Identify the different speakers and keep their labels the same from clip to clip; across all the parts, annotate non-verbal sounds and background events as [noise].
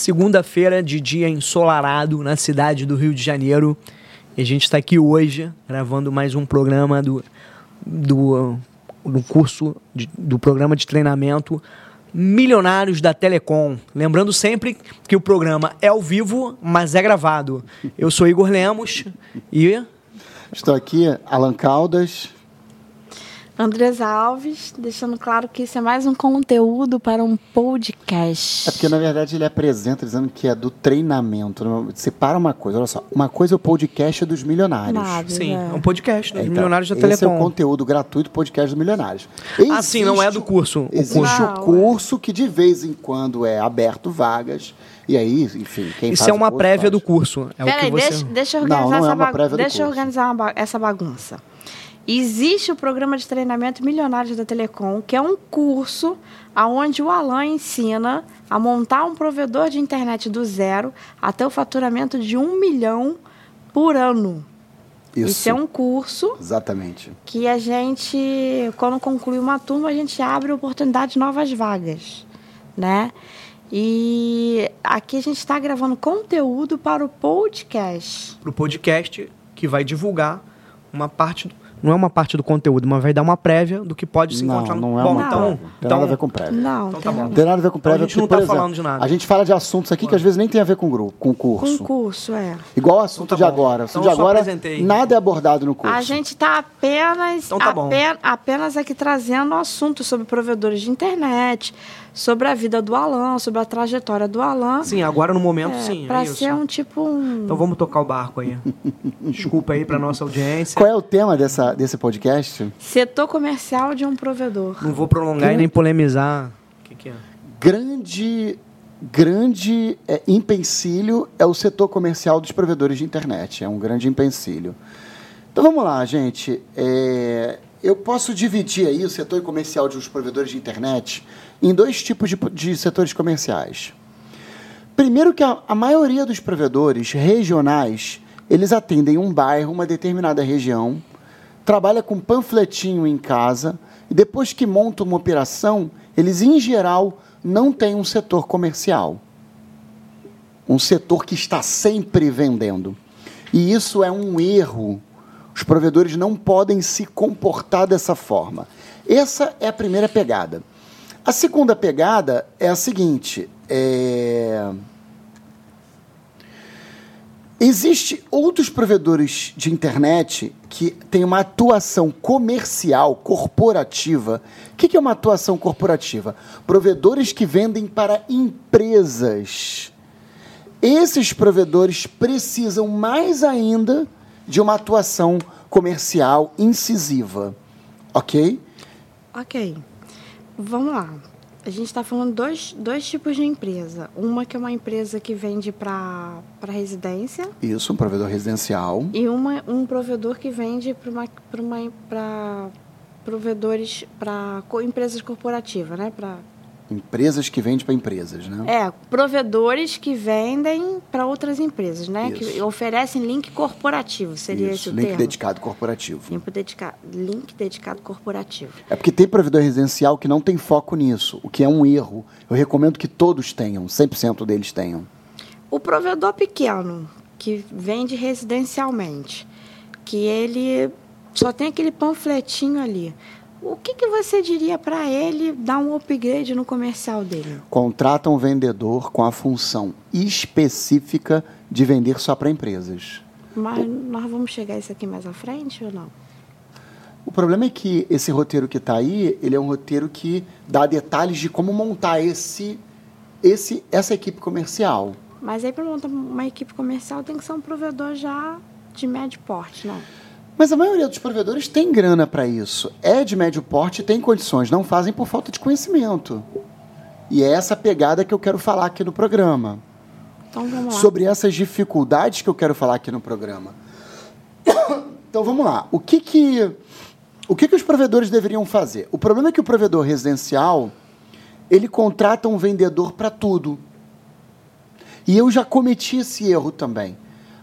Speaker 1: segunda-feira de dia ensolarado na cidade do Rio de Janeiro. E a gente está aqui hoje gravando mais um programa do, do, do curso, de, do programa de treinamento Milionários da Telecom. Lembrando sempre que o programa é ao vivo, mas é gravado. Eu sou Igor Lemos e.
Speaker 2: Estou aqui, Alan Caldas.
Speaker 3: Andresa Alves, deixando claro que isso é mais um conteúdo para um podcast.
Speaker 2: É porque, na verdade, ele apresenta dizendo que é do treinamento. Separa uma coisa, olha só. Uma coisa é o podcast dos milionários.
Speaker 3: Nada,
Speaker 1: Sim,
Speaker 3: é.
Speaker 1: é um podcast dos
Speaker 2: É, então,
Speaker 1: Milionários da
Speaker 2: esse é o
Speaker 1: Telecom.
Speaker 2: conteúdo gratuito podcast dos milionários.
Speaker 1: Ah, sim, não é do curso. O
Speaker 2: Existe
Speaker 1: curso.
Speaker 3: Não,
Speaker 2: o curso que de vez em quando é aberto vagas. E aí, enfim, quem
Speaker 1: Isso
Speaker 2: faz
Speaker 1: é
Speaker 2: o
Speaker 1: uma
Speaker 2: curso
Speaker 1: prévia
Speaker 2: faz.
Speaker 1: do curso. É
Speaker 3: Peraí,
Speaker 1: você...
Speaker 3: deixa, deixa eu
Speaker 2: Não,
Speaker 3: organizar,
Speaker 2: não é
Speaker 3: essa,
Speaker 2: uma
Speaker 3: bagu-
Speaker 2: prévia do
Speaker 3: deixa eu organizar ba- essa bagunça. Existe o programa de treinamento Milionários da Telecom, que é um curso onde o Alan ensina a montar um provedor de internet do zero até o faturamento de um milhão por ano.
Speaker 2: Isso,
Speaker 3: é um curso
Speaker 2: exatamente.
Speaker 3: que a gente, quando conclui uma turma, a gente abre oportunidade de novas vagas, né? E aqui a gente está gravando conteúdo para o podcast.
Speaker 1: Pro podcast que vai divulgar uma parte. Do... Não é uma parte do conteúdo, mas vai dar uma prévia do que pode se
Speaker 2: não,
Speaker 1: encontrar no
Speaker 2: não é
Speaker 1: Bom,
Speaker 2: uma
Speaker 1: então,
Speaker 2: prévia. Tem
Speaker 1: então,
Speaker 2: nada a ver com prévia.
Speaker 3: Não,
Speaker 1: Então tá
Speaker 3: tem
Speaker 1: bom.
Speaker 3: nada.
Speaker 2: Não tem nada a ver com prévia.
Speaker 1: a gente não tá
Speaker 2: exemplo,
Speaker 1: falando de nada.
Speaker 2: A gente fala de assuntos aqui que às vezes nem tem a ver com grupo, com curso.
Speaker 3: Com curso, é.
Speaker 2: Igual o assunto
Speaker 1: Então tá
Speaker 2: de
Speaker 1: bom.
Speaker 2: agora. O
Speaker 1: Então
Speaker 2: assunto de
Speaker 1: eu só
Speaker 2: agora, nada é abordado no curso.
Speaker 3: A gente está apenas,
Speaker 1: Então tá bom.
Speaker 3: apen- apenas aqui trazendo assuntos sobre provedores de internet, sobre a vida do Alan, sobre a trajetória do Alan.
Speaker 1: Sim, agora no momento,
Speaker 3: é,
Speaker 1: sim.
Speaker 3: para
Speaker 1: é
Speaker 3: ser um tipo um.
Speaker 1: Então vamos tocar o barco aí. [laughs] Desculpa aí pra nossa audiência.
Speaker 2: Qual é o tema dessa, desse podcast?
Speaker 3: Setor comercial de um provedor.
Speaker 1: Não vou prolongar e nem polemizar. O que, que é?
Speaker 2: Grande, grande é, empecilho é o setor comercial dos provedores de internet. É um grande empecilho. Então vamos lá, gente. É, eu posso dividir aí o setor comercial dos provedores de internet em dois tipos de, de setores comerciais. Primeiro que a, a maioria dos provedores regionais, eles atendem um bairro, uma determinada região, trabalha com panfletinho em casa e depois que monta uma operação, eles em geral não têm um setor comercial. Um setor que está sempre vendendo. E isso é um erro. Os provedores não podem se comportar dessa forma. Essa é a primeira pegada. A segunda pegada é a seguinte: é... Existem outros provedores de internet que têm uma atuação comercial, corporativa. O que é uma atuação corporativa? Provedores que vendem para empresas. Esses provedores precisam mais ainda de uma atuação comercial incisiva. Ok?
Speaker 3: Ok. Vamos lá. A gente está falando dois, dois tipos de empresa. Uma que é uma empresa que vende para residência
Speaker 2: Isso, um provedor residencial.
Speaker 3: e uma, um provedor que vende para uma, pra uma, pra provedores para empresas corporativas, né? Pra,
Speaker 2: Empresas que vendem para empresas, né?
Speaker 3: é, provedores que vendem para outras empresas, né? Que
Speaker 2: Isso.
Speaker 3: oferecem link corporativo, seria esse
Speaker 2: Isso,
Speaker 3: o
Speaker 2: link
Speaker 3: termo.
Speaker 2: dedicado corporativo.
Speaker 3: Link dedicado, link dedicado corporativo.
Speaker 2: É porque tem provedor residencial que não tem foco nisso, o que é um erro. Eu recomendo que todos tenham, 100% deles tenham.
Speaker 3: O provedor pequeno, que vende residencialmente, que ele só tem aquele panfletinho ali. O que, que você diria para ele dar um upgrade no comercial dele?
Speaker 2: Contrata um vendedor com a função específica de vender só para empresas.
Speaker 3: Mas nós vamos chegar a isso aqui mais à frente ou não?
Speaker 2: O problema é que esse roteiro que está aí, ele é um roteiro que dá detalhes de como montar esse, esse, essa equipe comercial.
Speaker 3: Mas aí para montar uma equipe comercial tem que ser um provedor já de médio porte, não?
Speaker 2: Mas a maioria dos provedores tem grana para isso. É de médio porte, tem condições, não fazem por falta de conhecimento. E é essa pegada que eu quero falar aqui no programa.
Speaker 3: Então vamos lá.
Speaker 2: Sobre essas dificuldades que eu quero falar aqui no programa. [coughs] Então vamos lá. O que que, o que que os provedores deveriam fazer? O problema é que o provedor residencial, ele contrata um vendedor para tudo. E eu já cometi esse erro também.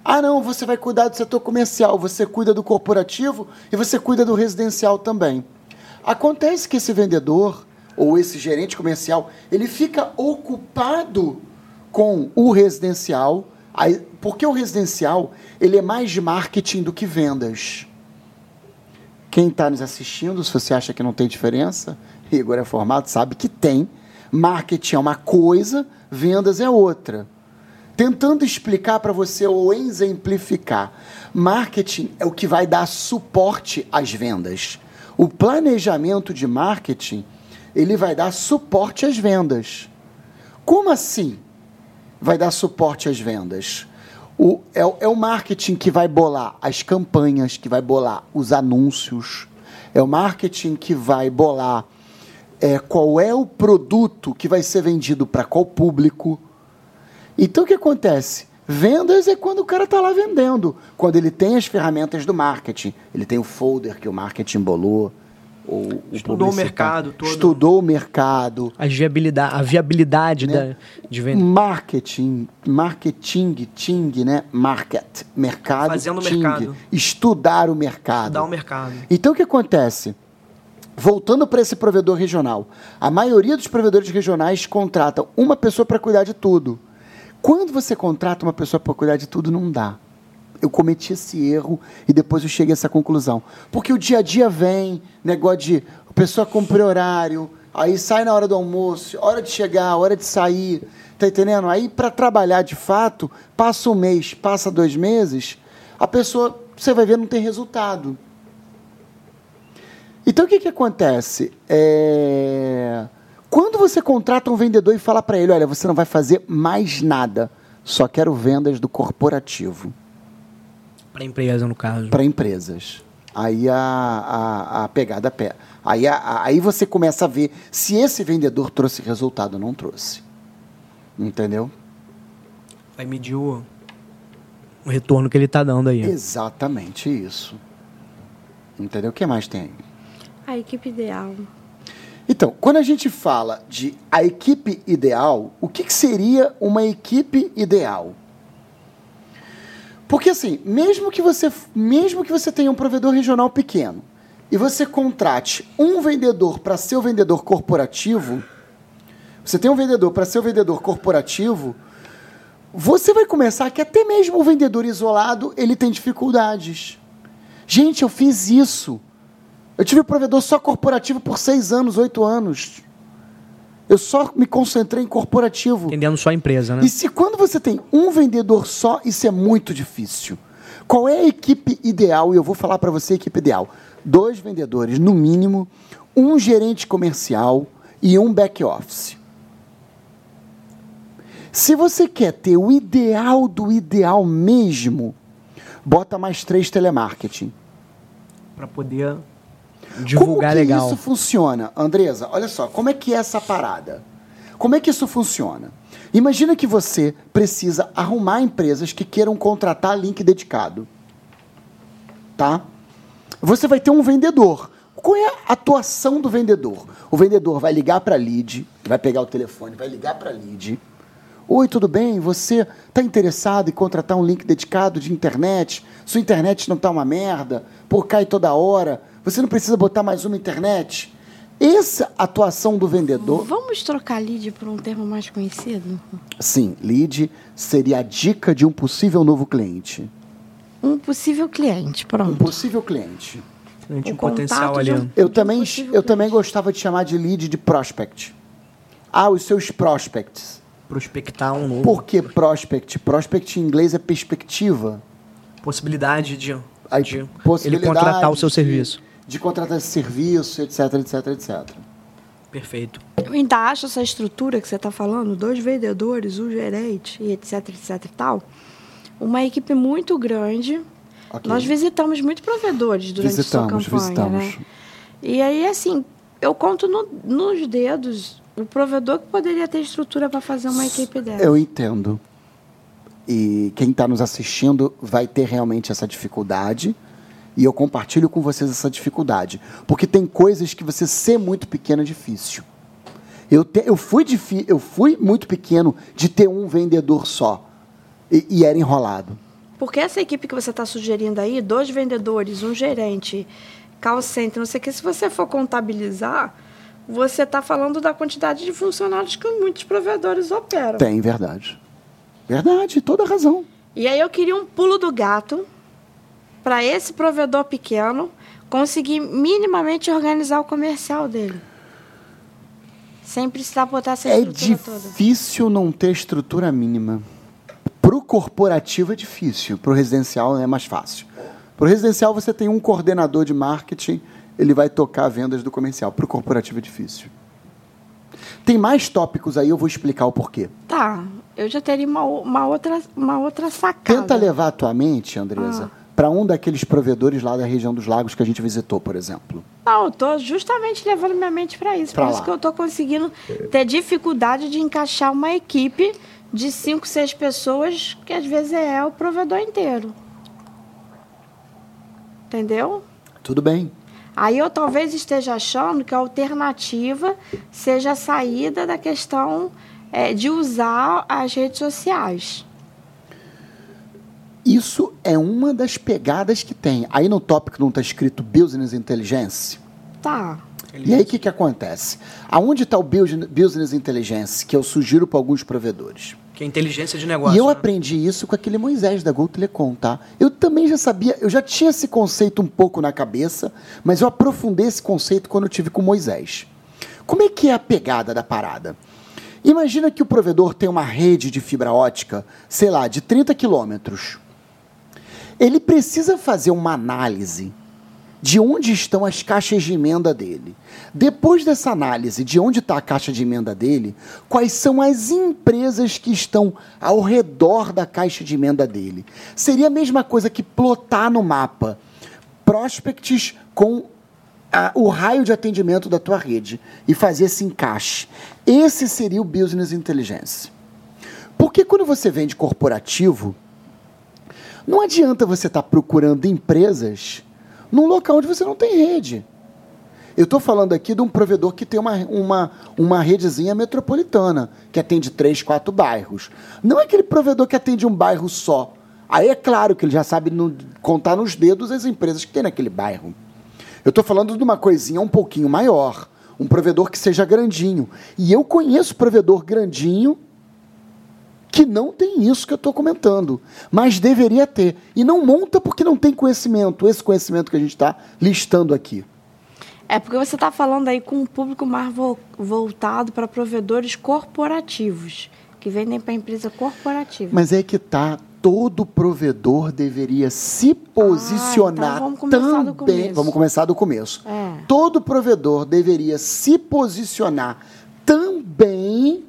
Speaker 2: Ah, não, você vai cuidar do setor comercial, você cuida do corporativo e você cuida do residencial também. Acontece que esse vendedor ou esse gerente comercial, ele fica ocupado com o residencial. Porque o residencial ele é mais de marketing do que vendas. Quem está nos assistindo, se você acha que não tem diferença, Igor é formado, sabe que tem. Marketing é uma coisa, vendas é outra. Tentando explicar para você ou exemplificar. Marketing é o que vai dar suporte às vendas. O planejamento de marketing, ele vai dar suporte às vendas. Como assim vai dar suporte às vendas? O, é, é, o marketing que vai bolar as campanhas, que vai bolar os anúncios. É o marketing que vai bolar é, qual é o produto que vai ser vendido para qual público. Então o que acontece? Vendas é quando o cara está lá vendendo, quando ele tem as ferramentas do marketing. Ele tem o folder que o marketing bolou. Ou
Speaker 1: Estudou o mercado todo.
Speaker 2: Estudou o mercado.
Speaker 1: A viabilidade, a viabilidade né? da, de venda.
Speaker 2: Marketing, marketing, ting, né? Market, mercado.
Speaker 1: Fazendo ting, mercado.
Speaker 2: Estudar o mercado.
Speaker 1: Estudar o mercado.
Speaker 2: Então o que acontece? Voltando para esse provedor regional, a maioria dos provedores regionais contratam uma pessoa para cuidar de tudo. Quando você contrata uma pessoa para cuidar de tudo, não dá. Eu cometi esse erro e depois eu cheguei a essa conclusão. Porque o dia a dia vem, negócio de a pessoa cumpre horário, aí sai na hora do almoço, hora de chegar, hora de sair, tá entendendo? Aí para trabalhar de fato, passa um mês, passa dois meses, a pessoa, você vai ver, não tem resultado. Então o que, que acontece? É... Quando você contrata um vendedor e fala para ele, olha, você não vai fazer mais nada, só quero vendas do corporativo.
Speaker 1: Para empresa, no caso.
Speaker 2: Para empresas. Aí a, a, a pegada pé. Aí, a, aí você começa a ver se esse vendedor trouxe resultado ou não trouxe. Entendeu?
Speaker 1: Vai medir o, o retorno que ele está dando aí.
Speaker 2: Exatamente isso. Entendeu? O que mais tem aí?
Speaker 3: A equipe ideal.
Speaker 2: Então, quando a gente fala de a equipe ideal, o que, que seria uma equipe ideal? Porque assim, mesmo que você, mesmo que você tenha um provedor regional pequeno e você contrate um vendedor para ser o vendedor corporativo, você tem um vendedor para ser o vendedor corporativo, você vai começar que até mesmo o vendedor isolado ele tem dificuldades. Gente, eu fiz isso. Eu tive provedor só corporativo por seis anos, oito anos. Eu só me concentrei em corporativo.
Speaker 1: Entendendo só a empresa, né?
Speaker 2: E se quando você tem um vendedor só, isso é muito difícil. Qual é a equipe ideal? E eu vou falar para você a equipe ideal. Dois vendedores, no mínimo, um gerente comercial e um back office. Se você quer ter o ideal do ideal mesmo, bota mais três telemarketing.
Speaker 1: Para poder divulgar
Speaker 2: como
Speaker 1: que legal.
Speaker 2: isso funciona, Andresa? Olha só, como é que é essa parada? Como é que isso funciona? Imagina que você precisa arrumar empresas que queiram contratar link dedicado. Tá? Você vai ter um vendedor. Qual é a atuação do vendedor? O vendedor vai ligar para a lead, vai pegar o telefone, vai ligar para a lead. Oi, tudo bem? Você está interessado em contratar um link dedicado de internet? Sua internet não está uma merda? Por cai toda hora? Você não precisa botar mais uma internet. Essa atuação do vendedor.
Speaker 3: Vamos trocar lead por um termo mais conhecido?
Speaker 2: Sim, lead seria a dica de um possível novo cliente.
Speaker 3: Um possível cliente, pronto.
Speaker 2: Um possível cliente.
Speaker 1: Cliente um potencial ali.
Speaker 2: Um, eu também, eu também gostava de chamar de lead de prospect. Ah, os seus prospects.
Speaker 1: Prospectar um novo.
Speaker 2: Por que prospect? Prospect em inglês é perspectiva.
Speaker 1: Possibilidade de, de possibilidade ele contratar o seu
Speaker 2: de,
Speaker 1: serviço
Speaker 2: de contratar esse serviço, etc, etc, etc.
Speaker 1: Perfeito.
Speaker 3: Eu ainda acho essa estrutura que você está falando, dois vendedores, um gerente, e etc, etc e tal, uma equipe muito grande. Okay. Nós visitamos muitos provedores durante visitamos, a sua campanha, né? visitamos. né? E aí, assim, eu conto no, nos dedos o provedor que poderia ter estrutura para fazer uma equipe dessa.
Speaker 2: Eu entendo. E quem está nos assistindo vai ter realmente essa dificuldade e eu compartilho com vocês essa dificuldade. Porque tem coisas que você ser muito pequeno é difícil. Eu, te, eu, fui, eu fui muito pequeno de ter um vendedor só. E, e era enrolado.
Speaker 3: Porque essa equipe que você está sugerindo aí, dois vendedores, um gerente, call center, não sei o que, se você for contabilizar, você está falando da quantidade de funcionários que muitos provedores operam.
Speaker 2: Tem, verdade. Verdade, toda razão.
Speaker 3: E aí eu queria um pulo do gato para esse provedor pequeno conseguir minimamente organizar o comercial dele. Sem precisar botar essa
Speaker 2: É
Speaker 3: estrutura toda.
Speaker 2: difícil não ter estrutura mínima. Pro corporativo é difícil, pro residencial é mais fácil. Pro residencial você tem um coordenador de marketing, ele vai tocar vendas do comercial. Pro corporativo é difícil. Tem mais tópicos aí, eu vou explicar o porquê.
Speaker 3: Tá, eu já teria uma, o- uma, outra, uma outra sacada.
Speaker 2: Tenta levar a tua mente, Andresa,
Speaker 3: Ah.
Speaker 2: para um daqueles provedores lá da região dos lagos que a gente visitou, por exemplo.
Speaker 3: Não, eu tô justamente levando minha mente para isso.
Speaker 2: Pra
Speaker 3: Por isso
Speaker 2: lá.
Speaker 3: que eu tô conseguindo ter dificuldade de encaixar uma equipe de cinco, seis pessoas, que às vezes é o provedor inteiro. Entendeu?
Speaker 2: Tudo bem.
Speaker 3: Aí eu talvez esteja achando que a alternativa seja a saída da questão é, de usar as redes sociais.
Speaker 2: Isso é uma das pegadas que tem. Aí no tópico não está escrito Business Intelligence.
Speaker 3: Tá.
Speaker 2: E aí o que, que acontece? Aonde está o Business Intelligence, que eu sugiro para alguns provedores?
Speaker 1: Que é inteligência de negócio.
Speaker 2: e eu
Speaker 1: né?
Speaker 2: aprendi isso com aquele Moisés da Gol Telecom, tá? Eu também já sabia, eu já tinha esse conceito um pouco na cabeça, mas eu aprofundei esse conceito quando eu tive com Moisés. Como é que é a pegada da parada? Imagina que o provedor tem uma rede de fibra ótica, sei lá, de 30 quilômetros. Ele precisa fazer uma análise de onde estão as caixas de emenda dele. Depois dessa análise de onde está a caixa de emenda dele, quais são as empresas que estão ao redor da caixa de emenda dele. Seria a mesma coisa que plotar no mapa prospects com a- o raio de atendimento da tua rede e fazer esse encaixe. Esse seria o Business Intelligence. Porque quando você vende corporativo, não adianta você estar procurando empresas num local onde você não tem rede. Eu estou falando aqui de um provedor que tem uma, uma, uma redezinha metropolitana, que atende três, quatro bairros. Não é aquele provedor que atende um bairro só. Aí é claro que ele já sabe no- contar nos dedos as empresas que tem naquele bairro. Eu estou falando de uma coisinha um pouquinho maior. Um provedor que seja grandinho. E eu conheço provedor grandinho que não tem isso que eu estou comentando, mas deveria ter. E não monta porque não tem conhecimento, esse conhecimento que a gente está listando aqui.
Speaker 3: É porque você está falando aí com um público mais vo- voltado para provedores corporativos, que vendem para empresa corporativa.
Speaker 2: Mas é que tá, todo provedor deveria se posicionar
Speaker 3: então vamos começar
Speaker 2: também. Vamos começar do começo.
Speaker 3: É.
Speaker 2: Todo provedor deveria se posicionar também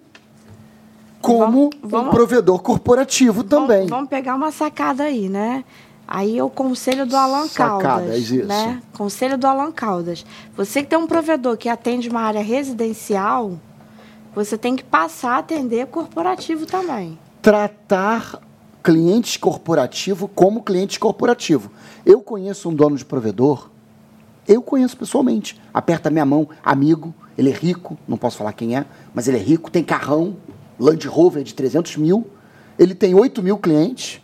Speaker 2: como
Speaker 3: Vamos- vamos-
Speaker 2: um provedor corporativo também.
Speaker 3: Vamos, vamos pegar uma sacada aí, né? Aí é o conselho do Alan
Speaker 2: Sacadas,
Speaker 3: Caldas.
Speaker 2: isso.
Speaker 3: Né? Conselho do Alan Caldas. Você que tem um provedor que atende uma área residencial, você tem que passar a atender corporativo também.
Speaker 2: tratar clientes corporativo como cliente corporativo. Eu conheço um dono de provedor, eu conheço pessoalmente. Aperta minha mão, amigo, ele é rico, não posso falar quem é, mas ele é rico, tem carrão, Land Rover de 300 mil, ele tem 8 mil clientes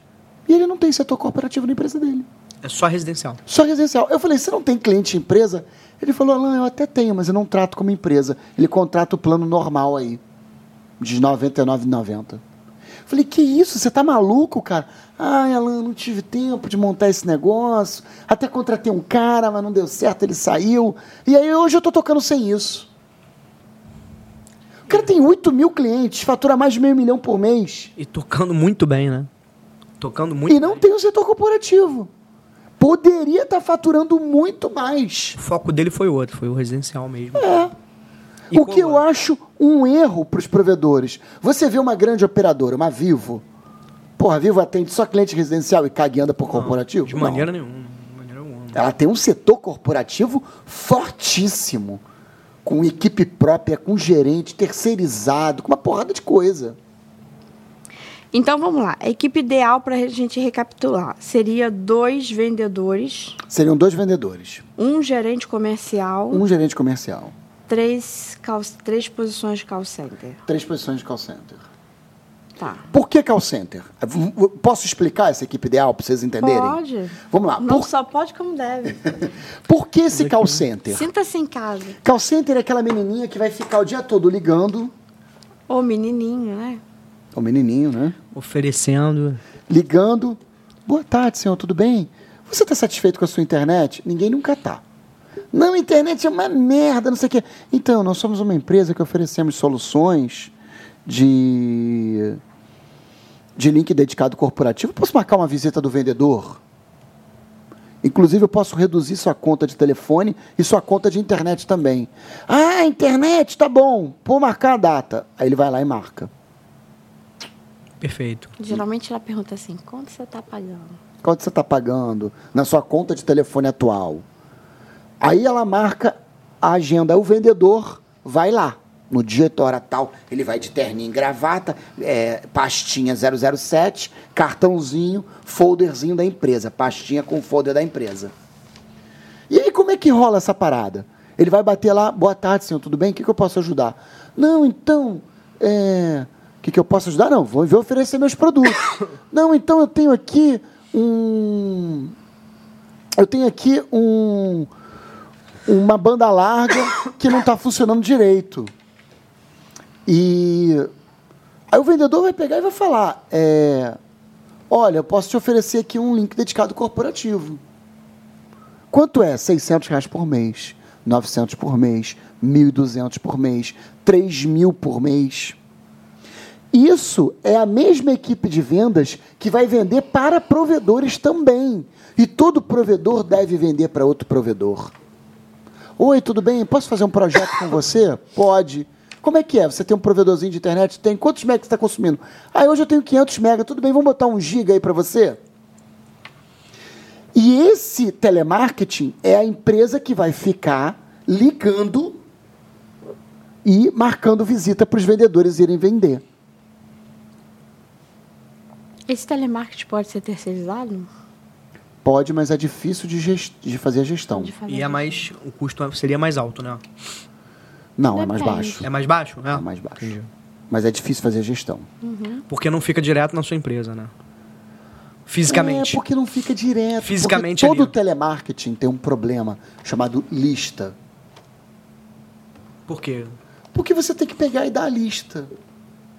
Speaker 2: e ele não tem setor corporativo na empresa dele.
Speaker 1: É só residencial.
Speaker 2: Só residencial. Eu falei, você não tem cliente empresa? Ele falou, Alain, eu até tenho, mas eu não trato como empresa. Ele contrata o plano normal aí, de R$ 99,90. Falei, que isso? Você tá maluco, cara? Ai, Alan, não tive tempo de montar esse negócio. Até contratei um cara, mas não deu certo, ele saiu. E aí hoje eu tô tocando sem isso. O cara tem 8 mil clientes, fatura mais de meio milhão por mês.
Speaker 1: E tocando muito bem, né? Tocando muito
Speaker 2: E não
Speaker 1: bem.
Speaker 2: tem o setor corporativo. Poderia estar faturando muito mais.
Speaker 1: O foco dele foi outro, foi o residencial mesmo.
Speaker 2: É.
Speaker 1: E
Speaker 2: o que eu
Speaker 1: colou.
Speaker 2: acho um erro para os provedores. Você vê uma grande operadora, uma Vivo. Porra, a Vivo atende só cliente residencial e caga e anda por corporativo?
Speaker 1: De
Speaker 2: Não.
Speaker 1: maneira nenhuma. De maneira alguma.
Speaker 2: Ela tem um setor corporativo fortíssimo. Com equipe própria, com gerente terceirizado, com uma porrada de coisa.
Speaker 3: Então vamos lá. A equipe ideal para a gente recapitular seria dois vendedores,
Speaker 2: Seriam dois vendedores,
Speaker 3: um gerente comercial,
Speaker 2: um gerente comercial,
Speaker 3: três, call, três posições de call center.
Speaker 2: três posições de call center.
Speaker 3: Tá.
Speaker 2: Por que call center? Posso explicar essa equipe ideal para vocês entenderem?
Speaker 3: Pode.
Speaker 2: Vamos lá.
Speaker 3: Não
Speaker 2: Por,
Speaker 3: só pode como deve. [laughs]
Speaker 2: por que esse call center?
Speaker 3: Sinta-se em casa.
Speaker 2: Call center é aquela menininha que vai ficar o dia todo ligando.
Speaker 3: Ô menininho, né?
Speaker 2: O menininho, né?
Speaker 1: Oferecendo.
Speaker 2: Ligando. Boa tarde, senhor, tudo bem? Você está satisfeito com a sua internet? Ninguém nunca está. Não, a internet é uma merda, não sei o quê. Então, nós somos uma empresa que oferecemos soluções de, de link dedicado corporativo. Posso marcar uma visita do vendedor? Inclusive, eu posso reduzir sua conta de telefone e sua conta de internet também. Ah, internet, tá bom. Vou marcar a data. Aí ele vai lá e marca.
Speaker 1: Perfeito.
Speaker 3: Geralmente ela pergunta assim: quanto você está pagando?
Speaker 2: Quanto você está pagando na sua conta de telefone atual? Aí ela marca a agenda. O vendedor vai lá. No dia hora tal, ele vai de terninho gravata, é, pastinha 007, cartãozinho, folderzinho da empresa. Pastinha com folder da empresa. E aí, como é que rola essa parada? Ele vai bater lá, boa tarde, senhor, tudo bem? O que, que eu posso ajudar? Não, então, é... o que, que eu posso ajudar? Não, vou oferecer meus produtos. [coughs] Não, então eu tenho aqui um. Eu tenho aqui um. Uma banda larga que não está funcionando direito. E aí o vendedor vai pegar e vai falar: é, Olha, eu posso te oferecer aqui um link dedicado corporativo. Quanto é? 600 reais por mês, 900 por mês, 1.200 por mês, 3 mil por mês. Isso é a mesma equipe de vendas que vai vender para provedores também. E todo provedor deve vender para outro provedor. Oi, tudo bem? Posso fazer um projeto com você? Pode. Como é que é? Você tem um provedorzinho de internet? Tem quantos megas você está consumindo? Ah, hoje eu tenho 500 megas. Tudo bem, vamos botar um giga aí para você? E esse telemarketing é a empresa que vai ficar ligando e marcando visita para os vendedores irem vender.
Speaker 3: Esse telemarketing pode ser terceirizado?
Speaker 2: Pode, mas é difícil de, gest... de fazer a gestão.
Speaker 3: De fazer
Speaker 1: E é mais. O custo seria mais alto, né?
Speaker 2: Não, é mais
Speaker 3: Depende.
Speaker 2: baixo.
Speaker 1: É mais baixo, né?
Speaker 2: É mais baixo.
Speaker 1: Entendi.
Speaker 2: Mas é difícil fazer a gestão.
Speaker 1: Porque não fica direto na sua empresa, né? Fisicamente.
Speaker 2: É, porque não fica direto.
Speaker 1: Fisicamente
Speaker 2: Porque todo
Speaker 1: ali.
Speaker 2: telemarketing tem um problema chamado lista.
Speaker 1: Por quê?
Speaker 2: Porque você tem que pegar e dar a lista.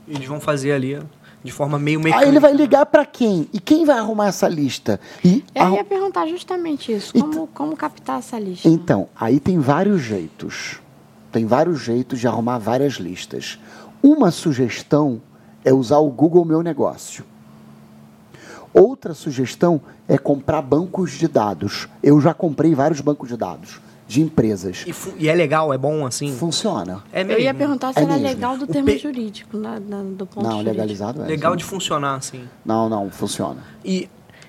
Speaker 1: Eles vão fazer ali de forma meio mecânica.
Speaker 2: Aí ele vai ligar para quem? E quem vai arrumar essa lista? E
Speaker 3: Eu
Speaker 2: arru-
Speaker 3: ia perguntar justamente isso.
Speaker 2: Então-
Speaker 3: Como, como captar essa lista?
Speaker 2: Então, aí tem vários jeitos. Tem vários jeitos de arrumar várias listas. Uma sugestão é usar o Google Meu Negócio. Outra sugestão é comprar bancos de dados. Eu já comprei vários bancos de dados de empresas.
Speaker 1: E, e é legal, é bom assim?
Speaker 2: Funciona.
Speaker 1: É
Speaker 3: Eu
Speaker 1: mesmo.
Speaker 3: ia perguntar se
Speaker 2: É
Speaker 3: era
Speaker 2: mesmo.
Speaker 3: legal do termo
Speaker 1: P-
Speaker 3: jurídico, na- na- do ponto
Speaker 2: Não,
Speaker 3: jurídico.
Speaker 2: legalizado é.
Speaker 1: Legal
Speaker 2: sim.
Speaker 1: de funcionar, assim.
Speaker 2: Não, não, funciona.
Speaker 1: E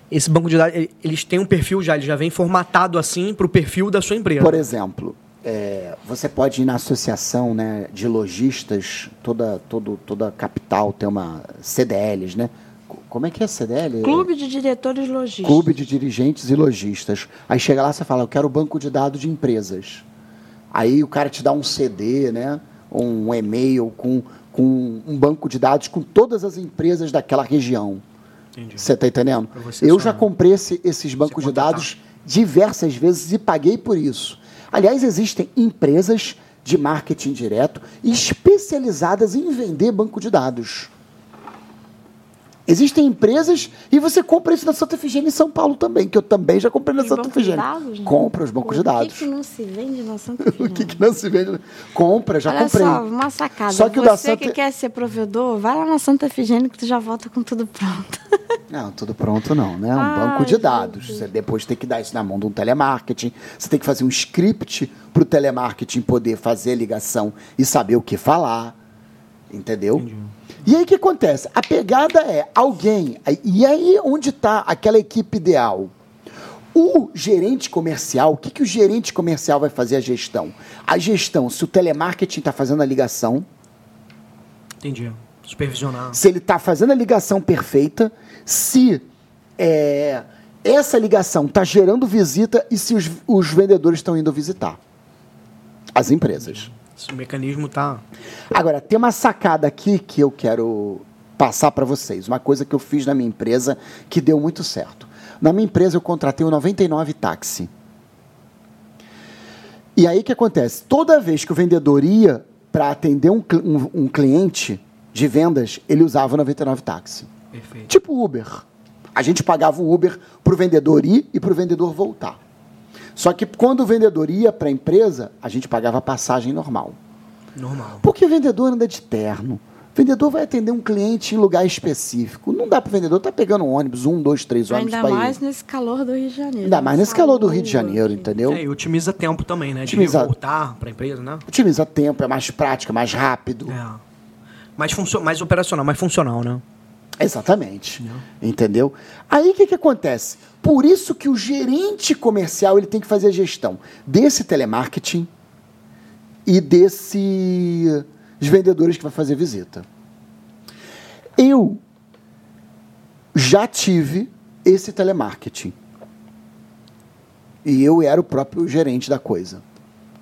Speaker 1: esse banco de dados, ele- eles têm um perfil já, ele já vem formatado assim para o perfil da sua empresa.
Speaker 2: Por exemplo, é, você pode ir na associação né, de lojistas, toda, todo, toda capital tem uma CDLs, né? Co- Como é que é CDL?
Speaker 3: Clube de Diretores Logísticos.
Speaker 2: Clube de Dirigentes e Lojistas. Aí chega lá e você fala, eu quero o banco de dados de empresas. Aí o cara te dá um CD, né? um e-mail com, com um banco de dados com todas as empresas daquela região.
Speaker 1: Entendi.
Speaker 2: Você está entendendo? Eu já comprei esse- esses bancos de dados diversas vezes e paguei por isso. Aliás, existem empresas de marketing direto especializadas em vender banco de dados. Existem empresas e você compra isso na Santa Efigênia em São Paulo também, que eu também já comprei na
Speaker 3: Os
Speaker 2: Santa
Speaker 3: bancos de
Speaker 2: Efigênia.
Speaker 3: dados, né?
Speaker 2: Compra os bancos de
Speaker 3: O
Speaker 2: dados.
Speaker 3: que, que não se vende na Santa [laughs]
Speaker 2: O que,
Speaker 3: Efigênia?
Speaker 2: que não se vende? Compra, já
Speaker 3: Olha
Speaker 2: comprei.
Speaker 3: só, uma sacada.
Speaker 2: Só que o
Speaker 3: Você
Speaker 2: da Santa-
Speaker 3: que quer ser provedor, vai lá na Santa Efigênia que tu já volta com tudo pronto. [laughs]
Speaker 2: Não, tudo pronto não, né? Um
Speaker 3: Ai,
Speaker 2: banco de dados.
Speaker 3: gente.
Speaker 2: Você depois tem que dar isso na mão de um telemarketing. Você tem que fazer um script para o telemarketing poder fazer a ligação e saber o que falar. Entendeu? E aí o que acontece? A pegada é alguém. E aí onde está aquela equipe ideal? O gerente comercial, o que, que o gerente comercial vai fazer a gestão? A gestão, se o telemarketing está fazendo a ligação,
Speaker 1: Entendi. Supervisionar.
Speaker 2: se ele está fazendo a ligação perfeita, se é, essa ligação está gerando visita e se os, os vendedores estão indo visitar as empresas.
Speaker 1: Esse mecanismo tá.
Speaker 2: Agora, tem uma sacada aqui que eu quero passar para vocês. Uma coisa que eu fiz na minha empresa que deu muito certo. Na minha empresa eu contratei o 99 táxi. E aí o que acontece? Toda vez que o vendedor ia para atender um, um- um cliente de vendas, ele usava o 99 táxi.
Speaker 1: Perfeito.
Speaker 2: Tipo Uber. A gente pagava o Uber para o vendedor ir e para o vendedor voltar. Só que quando o vendedor ia para a empresa, a gente pagava a passagem normal.
Speaker 1: Normal.
Speaker 2: Porque o vendedor anda de terno. O vendedor vai atender um cliente em lugar específico. Não dá para o vendedor estar tá pegando um ônibus, um, dois, três ônibus
Speaker 3: Ainda
Speaker 2: para
Speaker 3: mais
Speaker 2: ir.
Speaker 3: nesse calor do Rio de Janeiro.
Speaker 2: Ainda mais nesse calor do Rio de Janeiro, entendeu?
Speaker 1: É, e otimiza tempo também, né? De
Speaker 2: Otimiza-
Speaker 1: voltar pra empresa, né?
Speaker 2: Otimiza tempo, é mais prático, é mais rápido.
Speaker 1: É. Mais, funcio mais operacional, mais funcional, né?
Speaker 2: Exatamente. Entendeu? Aí o que, que acontece? Por isso que o gerente comercial ele tem que fazer a gestão desse telemarketing e desse os vendedores que vai fazer visita. Eu já tive esse telemarketing. E eu era o próprio gerente da coisa.